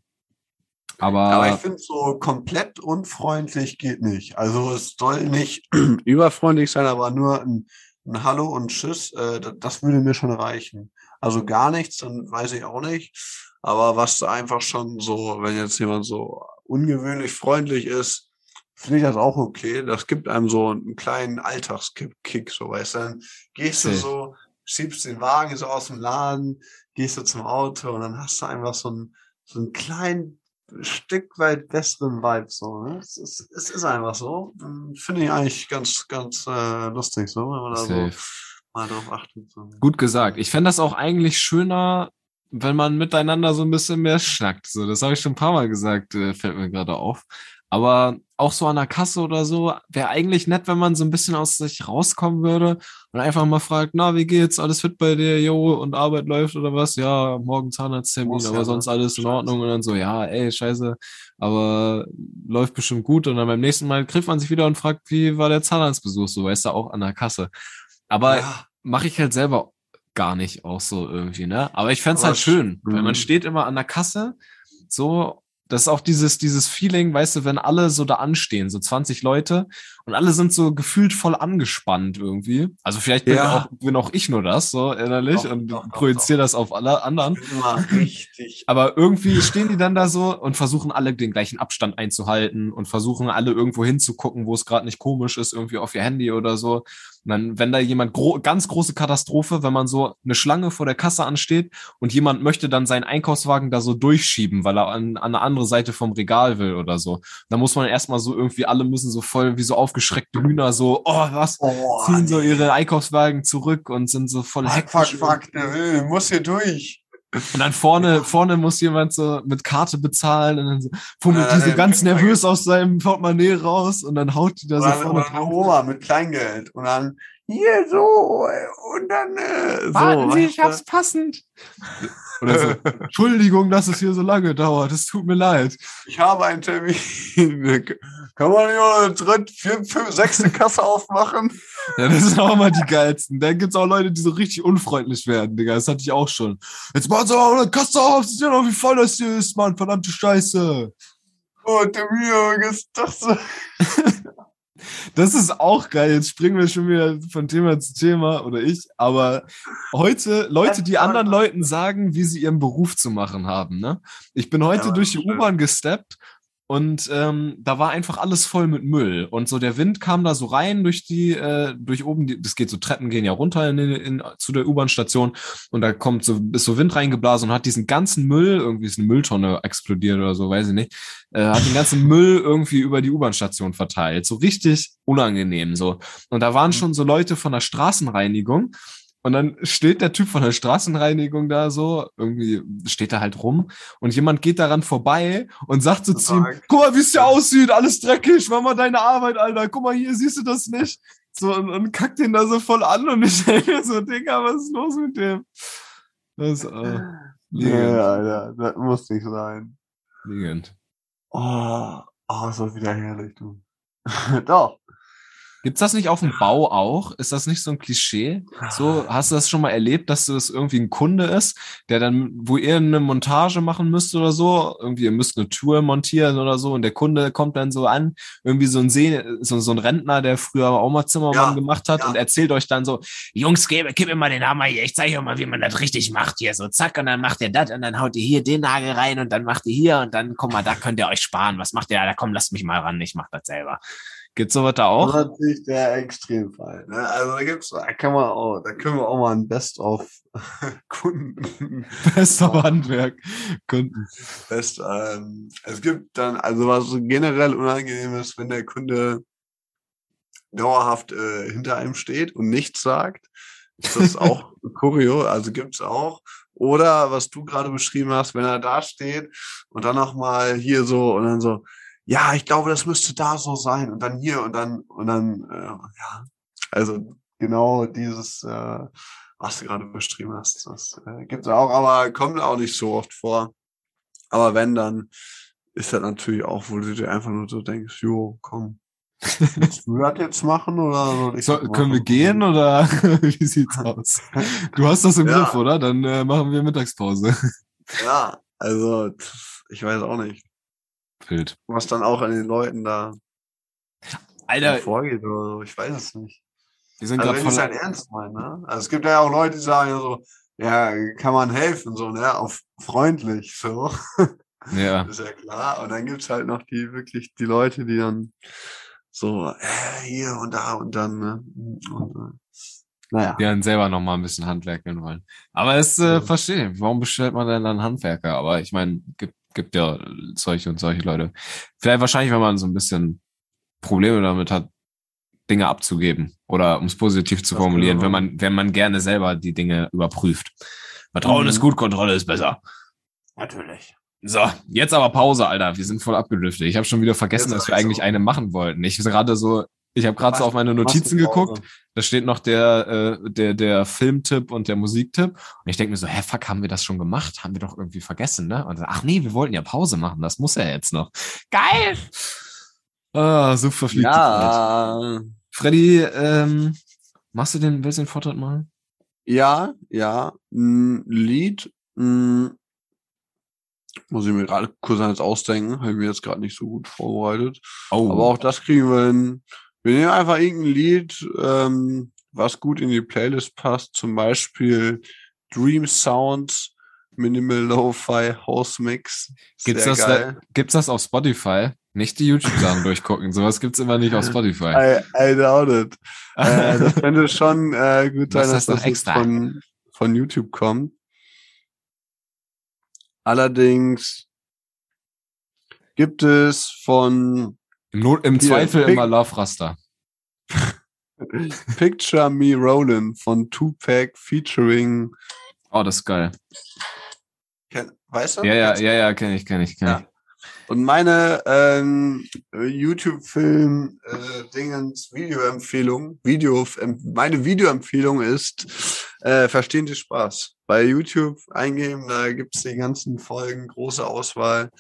Speaker 2: Aber,
Speaker 1: Aber ich finde, so komplett unfreundlich geht nicht. Also es soll nicht [CLEARS THROAT] überfreundlich sein, aber nur ein, ein Hallo und Tschüss, äh, da- das würde mir schon reichen. Also gar nichts, dann weiß ich auch nicht. Aber was einfach schon so, wenn jetzt jemand so ungewöhnlich freundlich ist, finde ich das auch okay. Das gibt einem so einen kleinen Alltagskick, so weißt du. Dann gehst du
Speaker 2: Safe.
Speaker 1: so, schiebst den Wagen so aus dem Laden, gehst du zum Auto und dann hast du einfach so einen, so einen kleinen Stück weit besseren Vibe, so, ne? Es ist, es ist einfach so. Ähm, Finde ich eigentlich ganz, ganz äh, lustig, so, wenn man da so mal drauf achtet. So.
Speaker 2: Gut gesagt. Ich fände das auch eigentlich schöner, wenn man miteinander so ein bisschen mehr schnackt. So, das habe ich schon ein paar Mal gesagt, äh, fällt mir gerade auf. Aber auch so an der Kasse oder so, wäre eigentlich nett, wenn man so ein bisschen aus sich rauskommen würde und einfach mal fragt, na, wie geht's? Alles fit bei dir, jo, und Arbeit läuft oder was? Ja, morgen Zahnarzttermin,
Speaker 1: Muss ja,
Speaker 2: aber
Speaker 1: ne?
Speaker 2: sonst alles in
Speaker 1: Scheiße.
Speaker 2: Ordnung und dann so, ja, ey, scheiße, aber läuft bestimmt gut und dann beim nächsten Mal trifft man sich wieder und fragt, wie war der Zahnarztbesuch? So, weißt du, auch an der Kasse. Aber
Speaker 1: ja,
Speaker 2: mache ich halt selber gar nicht auch so irgendwie, ne? Aber ich fänd's
Speaker 1: Aber
Speaker 2: halt schön,
Speaker 1: sch-
Speaker 2: weil man steht immer an der Kasse, so, das ist auch dieses, dieses Feeling, weißt du, wenn alle so da anstehen, so 20 Leute und alle sind so gefühlt voll angespannt irgendwie. Also vielleicht bin,
Speaker 1: Ja.
Speaker 2: auch, bin auch ich nur das, so innerlich
Speaker 1: Doch,
Speaker 2: und projiziere das auf alle anderen.
Speaker 1: immer richtig. [LAUGHS]
Speaker 2: Aber irgendwie stehen die dann da so und versuchen alle den gleichen Abstand einzuhalten und versuchen alle irgendwo hinzugucken, wo es gerade nicht komisch ist, irgendwie auf ihr Handy oder so. Und dann, wenn da jemand, gro ganz große Katastrophe, wenn man so eine Schlange vor der Kasse ansteht und jemand möchte dann seinen Einkaufswagen da so durchschieben, weil er an, an eine andere Seite vom Regal will oder so. Dann muss man erstmal so irgendwie, alle müssen so voll wie so aufgeschreckte Hühner so, oh, was?
Speaker 1: Oh,
Speaker 2: Ziehen so ihre Einkaufswagen zurück und sind so voll
Speaker 1: Fuck, fuck,
Speaker 2: hektisch.
Speaker 1: fuck, der muss hier durch.
Speaker 2: Und dann vorne, vorne muss jemand so mit Karte bezahlen und dann so, fummelt
Speaker 1: Ja,
Speaker 2: die so
Speaker 1: der
Speaker 2: ganz [LAUGHS] nervös aus seinem Portemonnaie raus und dann haut die da so vorne
Speaker 1: eine Oma mit Kleingeld. Und dann, hier so, äh, und dann, äh, so.
Speaker 2: Warten Sie, ich hab's passend. Oder so, [LAUGHS] Entschuldigung, dass es hier so lange dauert, es tut mir leid.
Speaker 1: Ich habe einen Termin. [LAUGHS] Kann man nicht mal eine dritte, vierte, fünfte, sechste Kasse aufmachen?
Speaker 2: Ja, das sind auch immer die geilsten. Dann gibt's auch Leute, die so richtig unfreundlich werden, Digga. Das hatte ich auch schon. Jetzt machen Sie auch eine Kasse auf, Sie sehen doch, wie voll das hier ist, Mann. Verdammte Scheiße.
Speaker 1: Oh, Termin, ist das so? [LAUGHS]
Speaker 2: Das ist auch geil. Jetzt springen wir schon wieder von Thema zu Thema oder ich. Aber heute Leute, die anderen Leuten sagen, wie sie ihren Beruf zu machen haben. Ne? Ich bin heute
Speaker 1: Ja,
Speaker 2: durch die. U-Bahn gesteppt und ähm, da war einfach alles voll mit Müll. Und so der Wind kam da so rein durch die, äh, durch oben, die, das geht so, Treppen gehen ja runter in, in, zu der U-Bahn-Station und da kommt so, ist so Wind reingeblasen und hat diesen ganzen Müll, irgendwie ist eine Mülltonne explodiert oder so, weiß ich nicht, äh, hat den ganzen Müll irgendwie über die U-Bahn-Station verteilt. So richtig unangenehm so. Und da waren
Speaker 1: Mhm.
Speaker 2: schon so Leute von der Straßenreinigung. Und dann steht der Typ von der Straßenreinigung da so, irgendwie steht er halt rum und jemand geht daran vorbei und sagt so zu ihm, guck mal, wie es hier aussieht, alles dreckig, mach mal deine Arbeit, Alter, guck mal hier, siehst du das nicht? So, und, und kackt den da so voll an und ich denke so, Digga, was ist los mit dem? Das äh, liegend.
Speaker 1: Ja, Alter, das muss nicht sein.
Speaker 2: liegend.
Speaker 1: Oh, oh, ist das wieder herrlich, du. [LAUGHS] Doch.
Speaker 2: Gibt's das nicht auf dem Bau auch? Ist das nicht so ein Klischee? So, hast du das schon mal erlebt, dass das irgendwie ein Kunde ist, der dann, wo ihr eine Montage machen müsst oder so, irgendwie ihr müsst eine Tour montieren oder so und der Kunde kommt dann so an, irgendwie so ein See, so, so ein Rentner, der früher auch mal Zimmermann
Speaker 1: Ja,
Speaker 2: gemacht hat
Speaker 1: ja.
Speaker 2: und erzählt euch dann so, Jungs, gib, gib mir mal den Hammer hier, ich zeige euch mal, wie man das richtig macht hier, so zack und dann macht ihr das und dann haut ihr hier den Nagel rein und dann macht ihr hier und dann, guck mal, da könnt ihr euch sparen, was macht ihr da, da komm, lasst mich mal ran, ich mach das selber. Gibt's sowas da
Speaker 1: Das
Speaker 2: auch?
Speaker 1: ist natürlich der Extremfall. Ne? Also da gibt's, da kann man auch, da können wir auch mal ein Best of [LAUGHS] Kunden.
Speaker 2: Bester Handwerk. Kunden.
Speaker 1: Best, ähm, es gibt dann, also was generell unangenehm ist, wenn der Kunde dauerhaft äh, hinter einem steht und nichts sagt. Ist das [LAUGHS] auch Kurio, also gibt's auch. Oder was du gerade beschrieben hast, wenn er da steht und dann noch mal hier so und dann so, ja, ich glaube, das müsste da so sein und dann hier und dann und dann, äh, ja, also genau dieses, äh, was du gerade beschrieben hast, das äh, gibt's auch, aber kommt auch nicht so oft vor. Aber wenn, dann ist das natürlich auch, wo du dir einfach nur so denkst, jo, komm, willst du das jetzt machen oder
Speaker 2: So, können wir gehen oder [LAUGHS] wie sieht's [LAUGHS] aus? Du hast das im
Speaker 1: Ja.
Speaker 2: Griff, oder? Dann äh, machen wir Mittagspause.
Speaker 1: Ja, also ich weiß auch nicht,
Speaker 2: Wild.
Speaker 1: was dann auch an den Leuten da
Speaker 2: Alter,
Speaker 1: vorgeht oder so. Ich weiß es nicht.
Speaker 2: wir sind
Speaker 1: Also wenn ich es
Speaker 2: voll.
Speaker 1: halt ernst meine, ne? Also es gibt ja auch Leute, die sagen ja so, ja, kann man helfen, so, ne? Auf freundlich, so. [LAUGHS]
Speaker 2: Ja.
Speaker 1: ist ja klar. Und dann gibt's halt noch die wirklich die Leute, die dann so, äh, hier und da und dann, ne? Und, äh, naja.
Speaker 2: Die dann selber noch mal ein bisschen handwerkeln wollen. Aber es äh,
Speaker 1: Ja.
Speaker 2: verstehe. Warum bestellt man denn dann Handwerker? Aber ich meine, gibt, gibt ja solche und solche Leute. Vielleicht wahrscheinlich, wenn man so ein bisschen Probleme damit hat, Dinge abzugeben oder um es positiv zu
Speaker 1: Das
Speaker 2: formulieren,
Speaker 1: genau.
Speaker 2: wenn man, wenn man gerne selber die Dinge überprüft. Vertrauen
Speaker 1: Mhm.
Speaker 2: ist gut, Kontrolle ist besser.
Speaker 1: Natürlich.
Speaker 2: So, jetzt aber Pause, Alter. Wir sind voll abgedriftet. Ich habe schon wieder vergessen, dass wir eigentlich eine machen wollten. Ich gerade so, ich habe gerade so auf meine Notizen geguckt. Da steht noch der, äh, der, der Filmtipp und der Musiktipp. Und ich denke mir so, hä, fuck, haben wir das schon gemacht? Haben wir doch irgendwie vergessen, ne? Und so, ach nee, wir wollten ja Pause machen. Das muss ja jetzt noch. Geil! Ah, so verfliegt die Zeit.
Speaker 1: Ja,
Speaker 2: Freddy, ähm, machst du den, willst du den Vortritt machen?
Speaker 1: ja, ja, ein Lied, mh, muss ich mir gerade kurz eins ausdenken, habe ich mir jetzt gerade nicht so gut vorbereitet.
Speaker 2: Oh,
Speaker 1: Aber auch das kriegen wir hin. Wir nehmen einfach irgendein Lied, ähm, was gut in die Playlist passt. Zum Beispiel Dream Sounds, Minimal Lo-Fi House Mix.
Speaker 2: Gibt's das
Speaker 1: geil.
Speaker 2: gibt's das auf Spotify? Nicht die YouTube-Sachen [LAUGHS] durchgucken. Sowas gibt's immer nicht auf Spotify.
Speaker 1: I, I doubt it. [LAUGHS] äh, das könnte schon äh, gut sein,
Speaker 2: Was
Speaker 1: dass das
Speaker 2: extra?
Speaker 1: von, von YouTube kommt. Allerdings gibt es von
Speaker 2: Im, Not, im
Speaker 1: Hier,
Speaker 2: Zweifel immer Love Raster. [LAUGHS]
Speaker 1: Picture Me Rollin' von Tupac featuring.
Speaker 2: Oh, das ist geil.
Speaker 1: Ken- Weißt du?
Speaker 2: Ja, ja, ja, ja, kenne ich, kenne ich, kenne
Speaker 1: Ja.
Speaker 2: ich.
Speaker 1: Und meine ähm, YouTube-Film äh, Videoempfehlung, Video, meine Videoempfehlung ist äh, Verstehen Sie Spaß. Bei YouTube eingeben, da gibt's die ganzen Folgen, große Auswahl.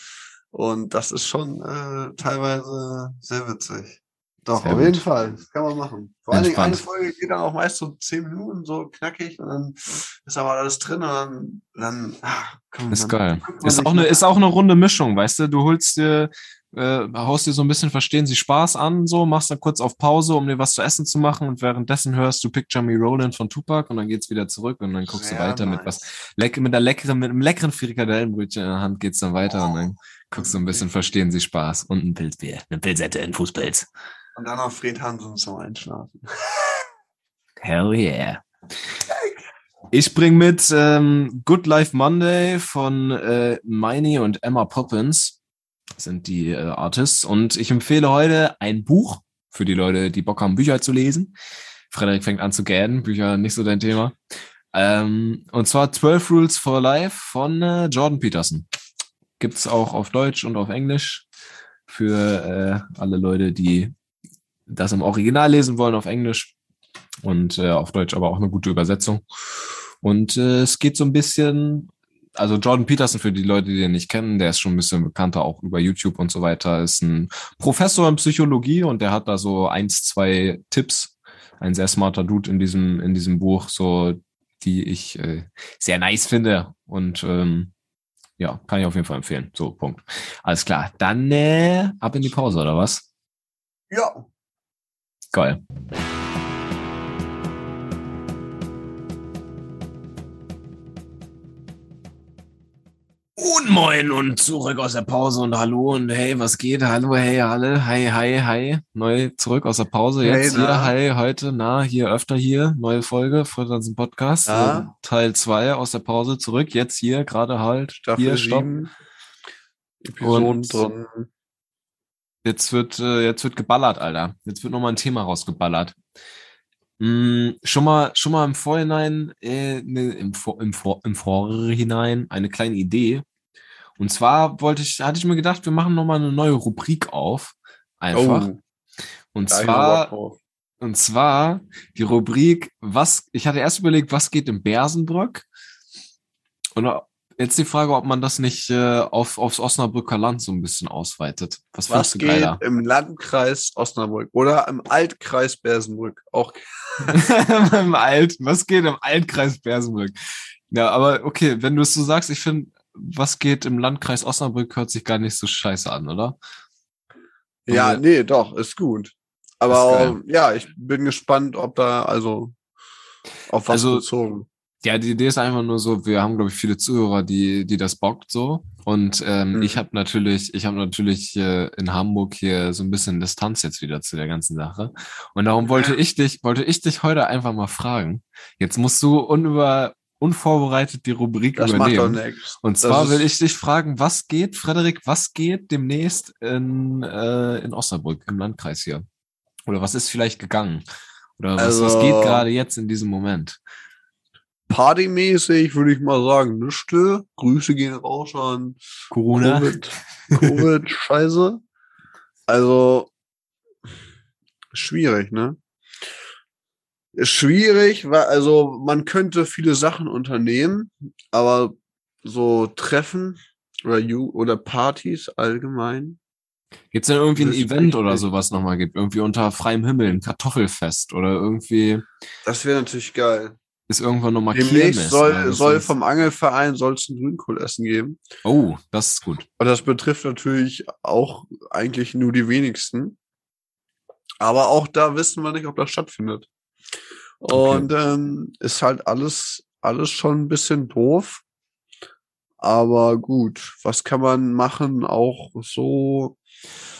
Speaker 1: Und das ist schon äh, teilweise sehr witzig. Doch,
Speaker 2: Sehr
Speaker 1: auf
Speaker 2: gut.
Speaker 1: jeden Fall. Das kann man machen. Vor allen Dingen eine. Folge geht dann auch meist so zehn Minuten so knackig und dann ist aber alles drin und dann, dann ah, komm,
Speaker 2: Ist
Speaker 1: dann
Speaker 2: geil. Ist auch, eine, ist auch eine runde Mischung, weißt du? Du holst dir, äh, haust dir so ein bisschen Verstehen Sie Spaß an, so, machst dann kurz auf Pause, um dir was zu essen zu machen und währenddessen hörst du Picture Me Rollin' von Tupac und dann geht's wieder zurück und dann guckst
Speaker 1: Sehr
Speaker 2: du weiter mit
Speaker 1: nice.
Speaker 2: was, leck, mit, der leckeren, mit einem leckeren Frikadellenbrötchen in der Hand geht's dann weiter und dann guckst du ein bisschen Verstehen Sie Spaß und ein Pilzbier, eine Pilzette, ein Fußpilz.
Speaker 1: Und dann noch Fred Hansen zum Einschlafen. [LAUGHS]
Speaker 2: Hell yeah. Ich bring mit ähm, Good Life Monday von äh, Miney und Emma Poppins. Sind die äh, Artists. Und ich empfehle heute ein Buch für die Leute, die Bock haben, Bücher zu lesen. Frederik fängt an zu gähnen, Bücher nicht so dein Thema. Ähm, und zwar 12 Rules for Life von äh, Jordan Peterson. Gibt's auch auf Deutsch und auf Englisch für äh, alle Leute, die das im Original lesen wollen auf Englisch und äh, auf Deutsch aber auch eine gute Übersetzung. Und äh, es geht so ein bisschen, also Jordan Peterson, für die Leute, die den nicht kennen, der ist schon ein bisschen bekannter, auch über YouTube und so weiter, ist ein Professor in Psychologie und der hat da so eins, zwei Tipps. Ein sehr smarter Dude in diesem, in diesem Buch, so die ich äh, sehr nice finde. Und ähm, ja, kann ich auf jeden Fall empfehlen. So, Punkt. Alles klar. Dann äh, ab in die Pause, oder was?
Speaker 1: Ja.
Speaker 2: Geil. Und moin und zurück aus der Pause und hallo und hey, was geht? Hallo, hey, alle, hi, hi, hi. Neu zurück aus der Pause. Jetzt
Speaker 1: Hey, na?
Speaker 2: hi, heute, na, hier, öfter hier, neue Folge, Frittansen Podcast.
Speaker 1: Ja.
Speaker 2: äh, Teil zwei aus der Pause zurück. Jetzt hier, gerade halt,
Speaker 1: Staffel
Speaker 2: hier, stopp.
Speaker 1: 7. Episoden
Speaker 2: Und-
Speaker 1: drin.
Speaker 2: Jetzt wird, äh, jetzt wird geballert, Alter. Jetzt wird nochmal ein Thema rausgeballert. Mm, schon mal, schon mal im Vorhinein, äh, ne, im, Vor, im, Vor, im Vorhinein eine kleine Idee. Und zwar wollte ich, hatte ich mir gedacht, wir machen nochmal eine neue Rubrik auf. Einfach.
Speaker 1: Oh,
Speaker 2: und zwar, und zwar die Rubrik, was, ich hatte erst überlegt, was geht im Bersenbrück? Und jetzt die Frage, ob man das nicht äh, auf, aufs Osnabrücker Land so ein bisschen ausweitet. Was,
Speaker 1: Was
Speaker 2: findest du
Speaker 1: geht
Speaker 2: geiler?
Speaker 1: im Landkreis Osnabrück oder im Altkreis Bersenbrück? Auch [LAUGHS]
Speaker 2: Im Alt, was geht im Altkreis Bersenbrück? Ja, aber okay, wenn du es so sagst, ich finde, was geht im Landkreis Osnabrück hört sich gar nicht so scheiße an, oder?
Speaker 1: Ja,
Speaker 2: Ja.
Speaker 1: nee, doch, ist gut. Aber
Speaker 2: Ist
Speaker 1: ja, ich bin gespannt, ob da, also, auf was
Speaker 2: Also,
Speaker 1: bezogen.
Speaker 2: Ja, die Idee ist einfach nur so, wir haben, glaube ich, viele Zuhörer, die, die das bockt so. Und ähm,
Speaker 1: Mhm.
Speaker 2: ich habe natürlich, ich habe natürlich äh, in Hamburg hier so ein bisschen Distanz jetzt wieder zu der ganzen Sache. Und darum wollte ich dich, wollte ich dich heute einfach mal fragen. Jetzt musst du unüber, unvorbereitet die Rubrik
Speaker 1: Das macht doch
Speaker 2: übernehmen.
Speaker 1: nichts.
Speaker 2: Und zwar will ich dich fragen, was geht, Frederik, was geht demnächst in, äh, in Osnabrück, im Landkreis hier? Oder was ist vielleicht gegangen? Oder was, was
Speaker 1: Also-
Speaker 2: geht gerade jetzt in diesem Moment?
Speaker 1: Partymäßig würde ich mal sagen, nüchte. Grüße gehen raus an
Speaker 2: Corona?
Speaker 1: Covid, Covid, [LAUGHS] Scheiße. Also, schwierig, ne? Schwierig, weil, also, man könnte viele Sachen unternehmen, aber so Treffen oder Ju oder Partys allgemein.
Speaker 2: Gibt's denn irgendwie ein Event oder sowas nochmal gibt? Irgendwie unter freiem Himmel, ein Kartoffelfest oder irgendwie
Speaker 1: Das wäre natürlich geil.
Speaker 2: ist irgendwann nochmal
Speaker 1: Demnächst soll,
Speaker 2: oder
Speaker 1: soll vom Angelverein soll's ein Grünkohlessen geben.
Speaker 2: Oh, das ist gut.
Speaker 1: Und das betrifft natürlich auch eigentlich nur die wenigsten. Aber auch da wissen wir nicht, ob das stattfindet. Und ähm, ist halt alles, alles schon ein bisschen doof. Aber gut, was kann man machen? Auch so.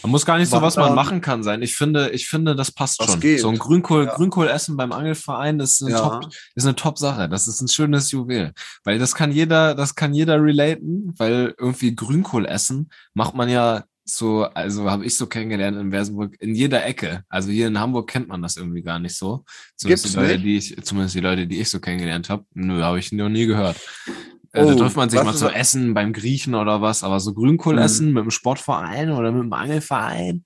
Speaker 2: Man muss gar nicht so, was man
Speaker 1: Wandern.
Speaker 2: machen kann sein. Ich finde, ich finde, das passt
Speaker 1: Das
Speaker 2: schon.
Speaker 1: geht.
Speaker 2: So ein Grünkohl,
Speaker 1: Ja.
Speaker 2: Grünkohlessen beim Angelverein ist eine
Speaker 1: Ja.
Speaker 2: Top, ist eine Top-Sache. Das ist ein schönes Juwel. Weil das kann jeder, das kann jeder relaten, weil irgendwie Grünkohl essen macht man ja so, also habe ich so kennengelernt in Bersenburg, in jeder Ecke. Also hier in Hamburg kennt man das irgendwie gar nicht so. Zumindest
Speaker 1: Gibt's
Speaker 2: die Leute,
Speaker 1: nicht?
Speaker 2: die ich, zumindest die Leute, die ich so kennengelernt habe. Nö, habe ich noch nie gehört. Äh, da
Speaker 1: Oh,
Speaker 2: trifft man sich mal zu
Speaker 1: das?
Speaker 2: essen beim Griechen oder was, aber so Grünkohl
Speaker 1: Mhm.
Speaker 2: essen mit einem Sportverein oder mit einem Angelverein,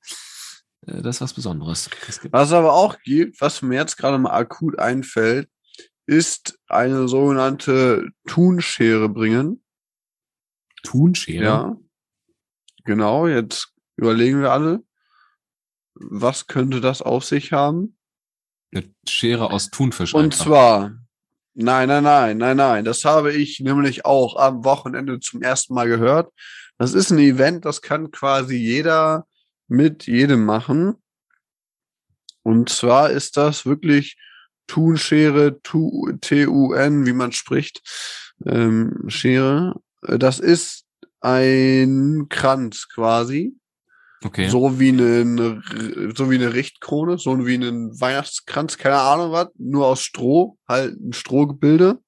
Speaker 2: äh, das ist was Besonderes.
Speaker 1: Was es aber auch gibt, was mir jetzt gerade mal akut einfällt, ist eine sogenannte Thunschere bringen.
Speaker 2: Thunschere.
Speaker 1: Ja. Genau, jetzt überlegen wir alle, was könnte das auf sich haben?
Speaker 2: Eine Schere aus Thunfisch.
Speaker 1: Und
Speaker 2: einfach.
Speaker 1: zwar, nein, nein, nein, nein, nein, das habe ich nämlich auch am Wochenende zum ersten Mal gehört. Das ist ein Event, das kann quasi jeder mit jedem machen. Und zwar ist das wirklich Thunschere, Tu- T-U-N, wie man spricht, ähm, Schere. Äh, Das ist ein Kranz quasi.
Speaker 2: Okay.
Speaker 1: So wie eine, so wie eine Richtkrone, so wie ein Weihnachtskranz, keine Ahnung was, nur aus Stroh, halt ein Strohgebilde.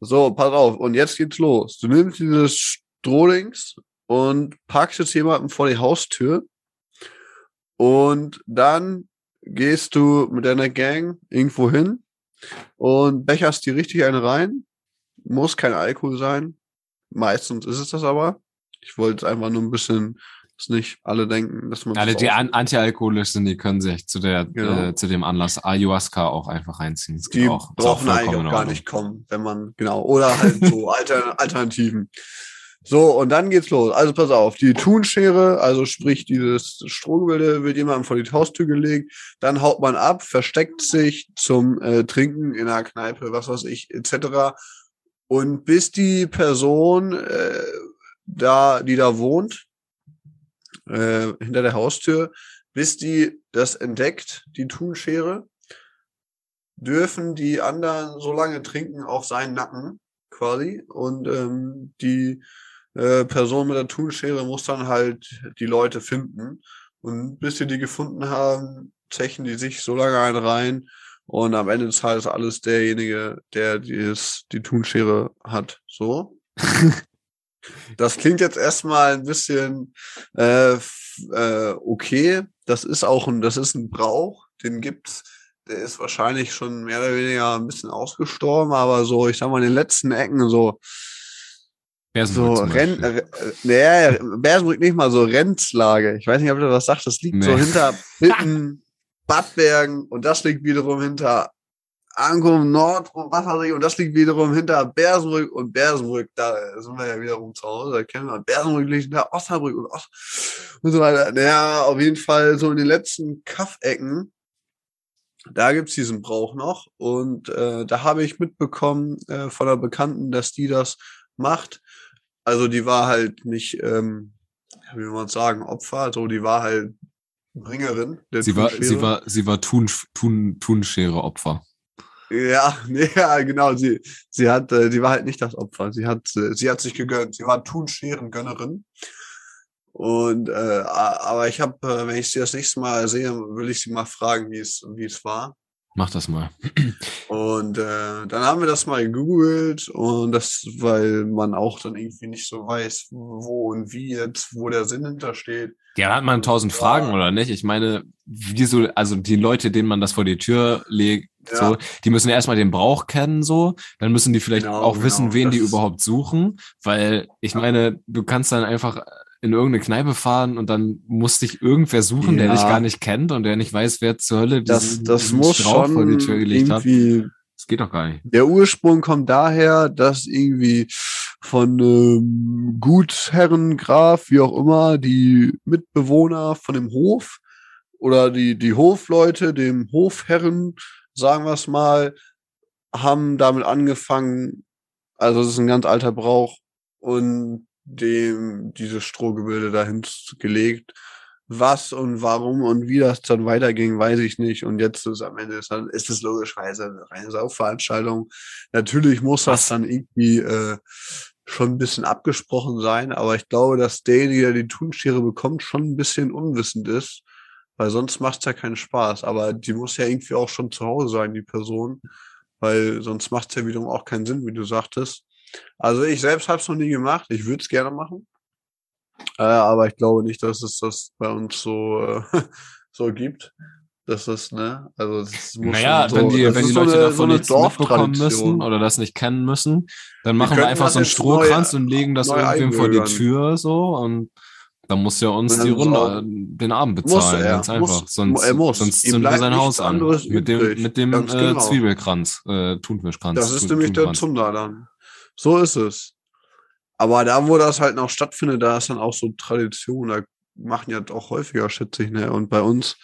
Speaker 1: So, pass auf, und jetzt geht's los. Du nimmst dieses Strohdings und packst es jemandem vor die Haustür und dann gehst du mit deiner Gang irgendwo hin und becherst die richtig eine rein. Muss kein Alkohol sein. Meistens ist es das aber. Ich wollte einfach nur ein bisschen Dass nicht alle denken, dass man.
Speaker 2: Alle,
Speaker 1: das
Speaker 2: die an antialkoholisch sind, die können sich zu der
Speaker 1: Genau.
Speaker 2: äh, zu dem Anlass Ayahuasca auch einfach reinziehen. Das
Speaker 1: die
Speaker 2: auch. Ist auch
Speaker 1: brauchen eigentlich auch gar nicht kommen, wenn man, genau, oder halt so [LAUGHS] Alter, Alternativen. So, und dann geht's los. Also pass auf, die Thunschere, also sprich dieses Strohgebilde, wird jemandem vor die Haustür gelegt, dann haut man ab, versteckt sich zum äh, Trinken in einer Kneipe, was weiß ich, etc. Und bis die Person äh, da, die da wohnt, äh, hinter der Haustür, bis die das entdeckt, die Thunschere, dürfen die anderen so lange trinken auf seinen Nacken quasi. Und ähm, die äh, Person mit der Thunschere muss dann halt die Leute finden. Und bis sie die gefunden haben, zechen die sich so lange einen rein und am Ende des Tages alles derjenige, der dieses, die Thunschere hat. So. [LAUGHS] Das klingt jetzt erstmal ein bisschen äh, äh, okay. Das ist auch ein, das ist ein Brauch, den gibt's. Der ist wahrscheinlich schon mehr oder weniger ein bisschen ausgestorben, aber so, ich sag mal, in den letzten Ecken so,
Speaker 2: Bersenbrück
Speaker 1: so Renn, äh, nee, Bersenbrück nicht mal so Renzlage. Ich weiß nicht, ob du was sagst. Das liegt so
Speaker 2: Nee.
Speaker 1: hinter Hitten, [LAUGHS] Badbergen und das liegt wiederum hinter Ankum Nord und was weiß ich, und das liegt wiederum hinter Bersenbrück und Bersenbrück, da sind wir ja wiederum zu Hause, da kennen wir, Bersenbrück liegt hinter Osnabrück und Ost und so weiter. Naja, auf jeden Fall so in den letzten Kaffecken, da gibt's diesen Brauch noch und äh, da habe ich mitbekommen äh, von einer Bekannten, dass die das macht. Also die war halt nicht, ähm, wie man sagen, Opfer, so die war halt Bringerin. Der
Speaker 2: Sie war, sie war, sie war Thun, Thun, Thunschere Opfer.
Speaker 1: Ja, [LAUGHS] ja, genau. Sie, sie hat, äh, sie war halt nicht das Opfer. Sie hat, äh, sie hat sich gegönnt. Sie war Thunscheren-Gönnerin. Und äh, aber ich habe, äh, wenn ich sie das nächste Mal sehe, will ich sie mal fragen, wie es, wie es war.
Speaker 2: Mach das mal. [CLEARS THROAT]
Speaker 1: Und äh, dann haben wir das mal gegoogelt und das, weil man auch dann irgendwie nicht so weiß, wo und wie jetzt, wo der Sinn hintersteht.
Speaker 2: Ja, da hat man tausend
Speaker 1: Ja.
Speaker 2: Fragen, oder nicht? Ich meine, wieso, also die Leute, denen man das vor die Tür legt,
Speaker 1: Ja.
Speaker 2: so, die müssen ja erstmal den Brauch kennen, so, dann müssen die vielleicht
Speaker 1: Genau,
Speaker 2: auch
Speaker 1: genau.
Speaker 2: wissen, wen die überhaupt suchen, weil ich meine, du kannst dann einfach in irgendeine Kneipe fahren und dann muss dich irgendwer suchen, der
Speaker 1: Ja.
Speaker 2: dich gar nicht kennt und der nicht weiß, wer zur Hölle
Speaker 1: Das,
Speaker 2: diesen-
Speaker 1: das
Speaker 2: diesen
Speaker 1: muss
Speaker 2: Strauch
Speaker 1: schon
Speaker 2: vor die Tür gelegt hat. Das geht doch gar nicht.
Speaker 1: Der Ursprung kommt daher, dass irgendwie von ähm, Gutsherren, Graf, wie auch immer, die Mitbewohner von dem Hof oder die, die Hofleute, dem Hofherren, sagen wir es mal, haben damit angefangen, also es ist ein ganz alter Brauch, und dem dieses Strohgebilde dahin gelegt. Was und warum und wie das dann weiterging, weiß ich nicht. Und jetzt ist am Ende ist, dann, ist es logischerweise eine reine Saufveranstaltung. Natürlich muss das dann irgendwie äh, schon ein bisschen abgesprochen sein, aber ich glaube, dass derjenige, der die Thunschere bekommt, schon ein bisschen unwissend ist, weil sonst macht es ja keinen Spaß. Aber die muss ja irgendwie auch schon zu Hause sein, die Person, weil sonst macht es ja wiederum auch keinen Sinn, wie du sagtest. Also ich selbst habe es noch nie gemacht. Ich würde es gerne machen. Äh, aber ich glaube nicht, dass es das bei uns so, äh, [LAUGHS] so gibt. Das ist, ne, also es muss
Speaker 2: Naja,
Speaker 1: schon
Speaker 2: wenn
Speaker 1: so,
Speaker 2: die,
Speaker 1: das
Speaker 2: wenn die
Speaker 1: so
Speaker 2: Leute
Speaker 1: eine-
Speaker 2: davon
Speaker 1: so
Speaker 2: nichts mitbekommen müssen oder das nicht kennen müssen, dann machen wir
Speaker 1: könnten
Speaker 2: einfach
Speaker 1: das
Speaker 2: so einen Strohkranz
Speaker 1: neu-
Speaker 2: und legen das irgendwem vor die. Tür so und dann muss ja uns die Runde
Speaker 1: so-
Speaker 2: äh, den Abend bezahlen,
Speaker 1: er,
Speaker 2: ganz einfach.
Speaker 1: muss,
Speaker 2: sonst
Speaker 1: er muss.
Speaker 2: sonst zünden wir sein Haus an. Mit dem, mit dem äh,
Speaker 1: genau.
Speaker 2: Zwiebelkranz, äh, Thunfischkranz.
Speaker 1: Das ist nämlich der. Zunder dann. So ist es. Aber da, wo das halt noch stattfindet, da ist dann auch so Tradition. Da machen ja auch häufiger, schätze ich, ne? Und bei uns,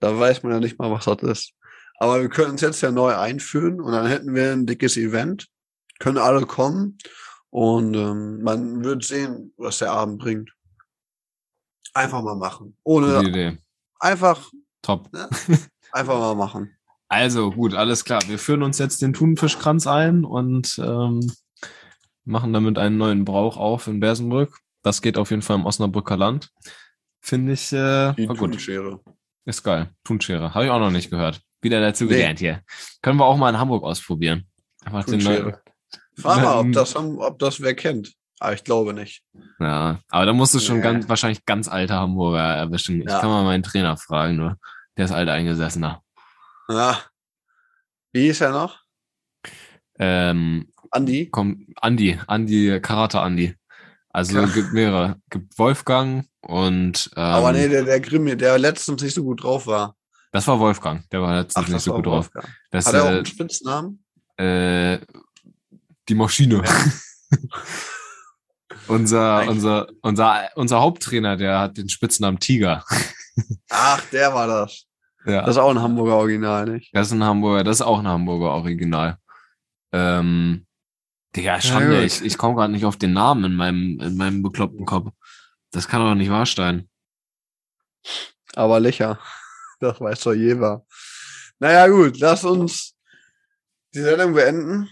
Speaker 1: da weiß man ja nicht mal, was das ist. Aber wir können uns jetzt ja neu einführen und dann hätten wir ein dickes Event. Können alle kommen und ähm, man wird sehen, was der Abend bringt. Einfach mal machen.
Speaker 2: Gute
Speaker 1: Ohne
Speaker 2: Idee.
Speaker 1: einfach,
Speaker 2: Top. [LAUGHS]
Speaker 1: einfach mal machen.
Speaker 2: Also gut, alles klar. Wir führen uns jetzt den Thunfischkranz ein und ähm, machen damit einen neuen Brauch auf in Bersenbrück. Das geht auf jeden Fall im Osnabrücker Land. Finde ich äh,
Speaker 1: Die
Speaker 2: war gut.
Speaker 1: Thunschere.
Speaker 2: Ist geil. Thunschere. Habe ich auch noch nicht gehört. Wieder dazu
Speaker 1: Nee.
Speaker 2: gelernt hier. Können wir auch mal in Hamburg ausprobieren. Einfach
Speaker 1: Thunschere. Frag mal, ob [LAUGHS] das, ob das wer kennt. Aber ich glaube nicht.
Speaker 2: Ja, aber da musst du schon
Speaker 1: Nee.
Speaker 2: ganz, wahrscheinlich ganz alter Hamburger erwischen. Ich
Speaker 1: Ja.
Speaker 2: kann mal meinen Trainer fragen, nur. Der ist alt eingesessener.
Speaker 1: Ja. Wie hieß er noch?
Speaker 2: Ähm,
Speaker 1: Andi?
Speaker 2: komm, Andi, Andi, Karate Andi. Also
Speaker 1: Ja.
Speaker 2: gibt mehrere. Gibt Wolfgang und ähm,
Speaker 1: Aber nee, der, der Grimmi, der letztens nicht so gut drauf war.
Speaker 2: das war Wolfgang, der war letztens nicht so gut drauf.
Speaker 1: Wolfgang.
Speaker 2: Das,
Speaker 1: Hat er auch
Speaker 2: äh,
Speaker 1: einen Spitznamen?
Speaker 2: äh, die Maschine. [LAUGHS] unser,
Speaker 1: Eigentlich-
Speaker 2: unser, unser, unser Haupttrainer, der hat den Spitznamen Tiger. [LAUGHS]
Speaker 1: Ach, der war das.
Speaker 2: Ja.
Speaker 1: Das ist auch ein Hamburger Original, nicht?
Speaker 2: Das ist ein Hamburger, das ist auch ein Hamburger Original. Ähm, Digga, Schande,
Speaker 1: gut.
Speaker 2: ich, ich komme gerade nicht auf den Namen in meinem, in meinem bekloppten Kopf. Das kann doch nicht wahr sein.
Speaker 1: Aber Lecher. [LAUGHS] Das weiß doch jeder. Naja, gut, lass uns die Sendung beenden.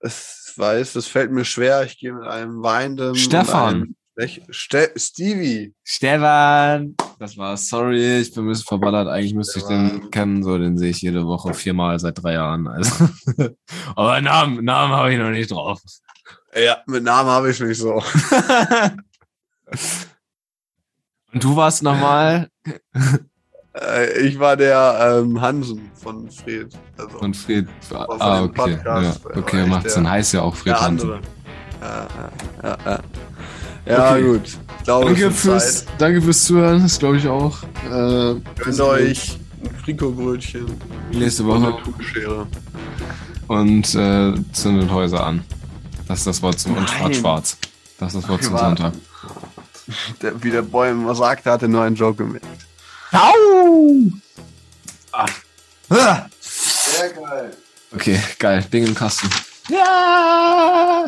Speaker 1: Ich weiß, das fällt mir schwer. Ich gehe mit einem weinenden.
Speaker 2: Stefan.
Speaker 1: einem Ste Stevie.
Speaker 2: Stefan! Das war's, sorry, ich bin ein bisschen verballert. Eigentlich müsste ich den kennen, so den sehe ich jede Woche viermal seit drei Jahren. Also. [LAUGHS] Aber Namen, Namen habe ich noch nicht drauf.
Speaker 1: Ja, mit Namen habe ich nicht so. [LAUGHS]
Speaker 2: Und du warst nochmal
Speaker 1: Äh, Ich war der ähm, Hansen von Fred. Also
Speaker 2: von Fred.
Speaker 1: von
Speaker 2: Ah, okay.
Speaker 1: Podcast,
Speaker 2: Ja, okay, macht Sinn. Heißt ja auch Fred Hansen.
Speaker 1: Ja, ja, ja. ja
Speaker 2: Okay.
Speaker 1: gut. Glaube,
Speaker 2: Danke fürs,
Speaker 1: Zeit.
Speaker 2: danke fürs Zuhören, das glaube ich auch. Äh,
Speaker 1: Gönnt euch ein Frikobrötchen
Speaker 2: nächste Woche
Speaker 1: Tuchschere.
Speaker 2: und äh, zündet Häuser an. Das ist das Wort zum und schwarz-schwarz. Das ist das Wort zum
Speaker 1: Privat.
Speaker 2: Sonntag. [LAUGHS]
Speaker 1: Der, wie der Boy immer sagte, hatte nur einen Joke gemerkt.
Speaker 2: Au!
Speaker 1: Sehr geil.
Speaker 2: Okay, geil. Ding im Kasten. Ja!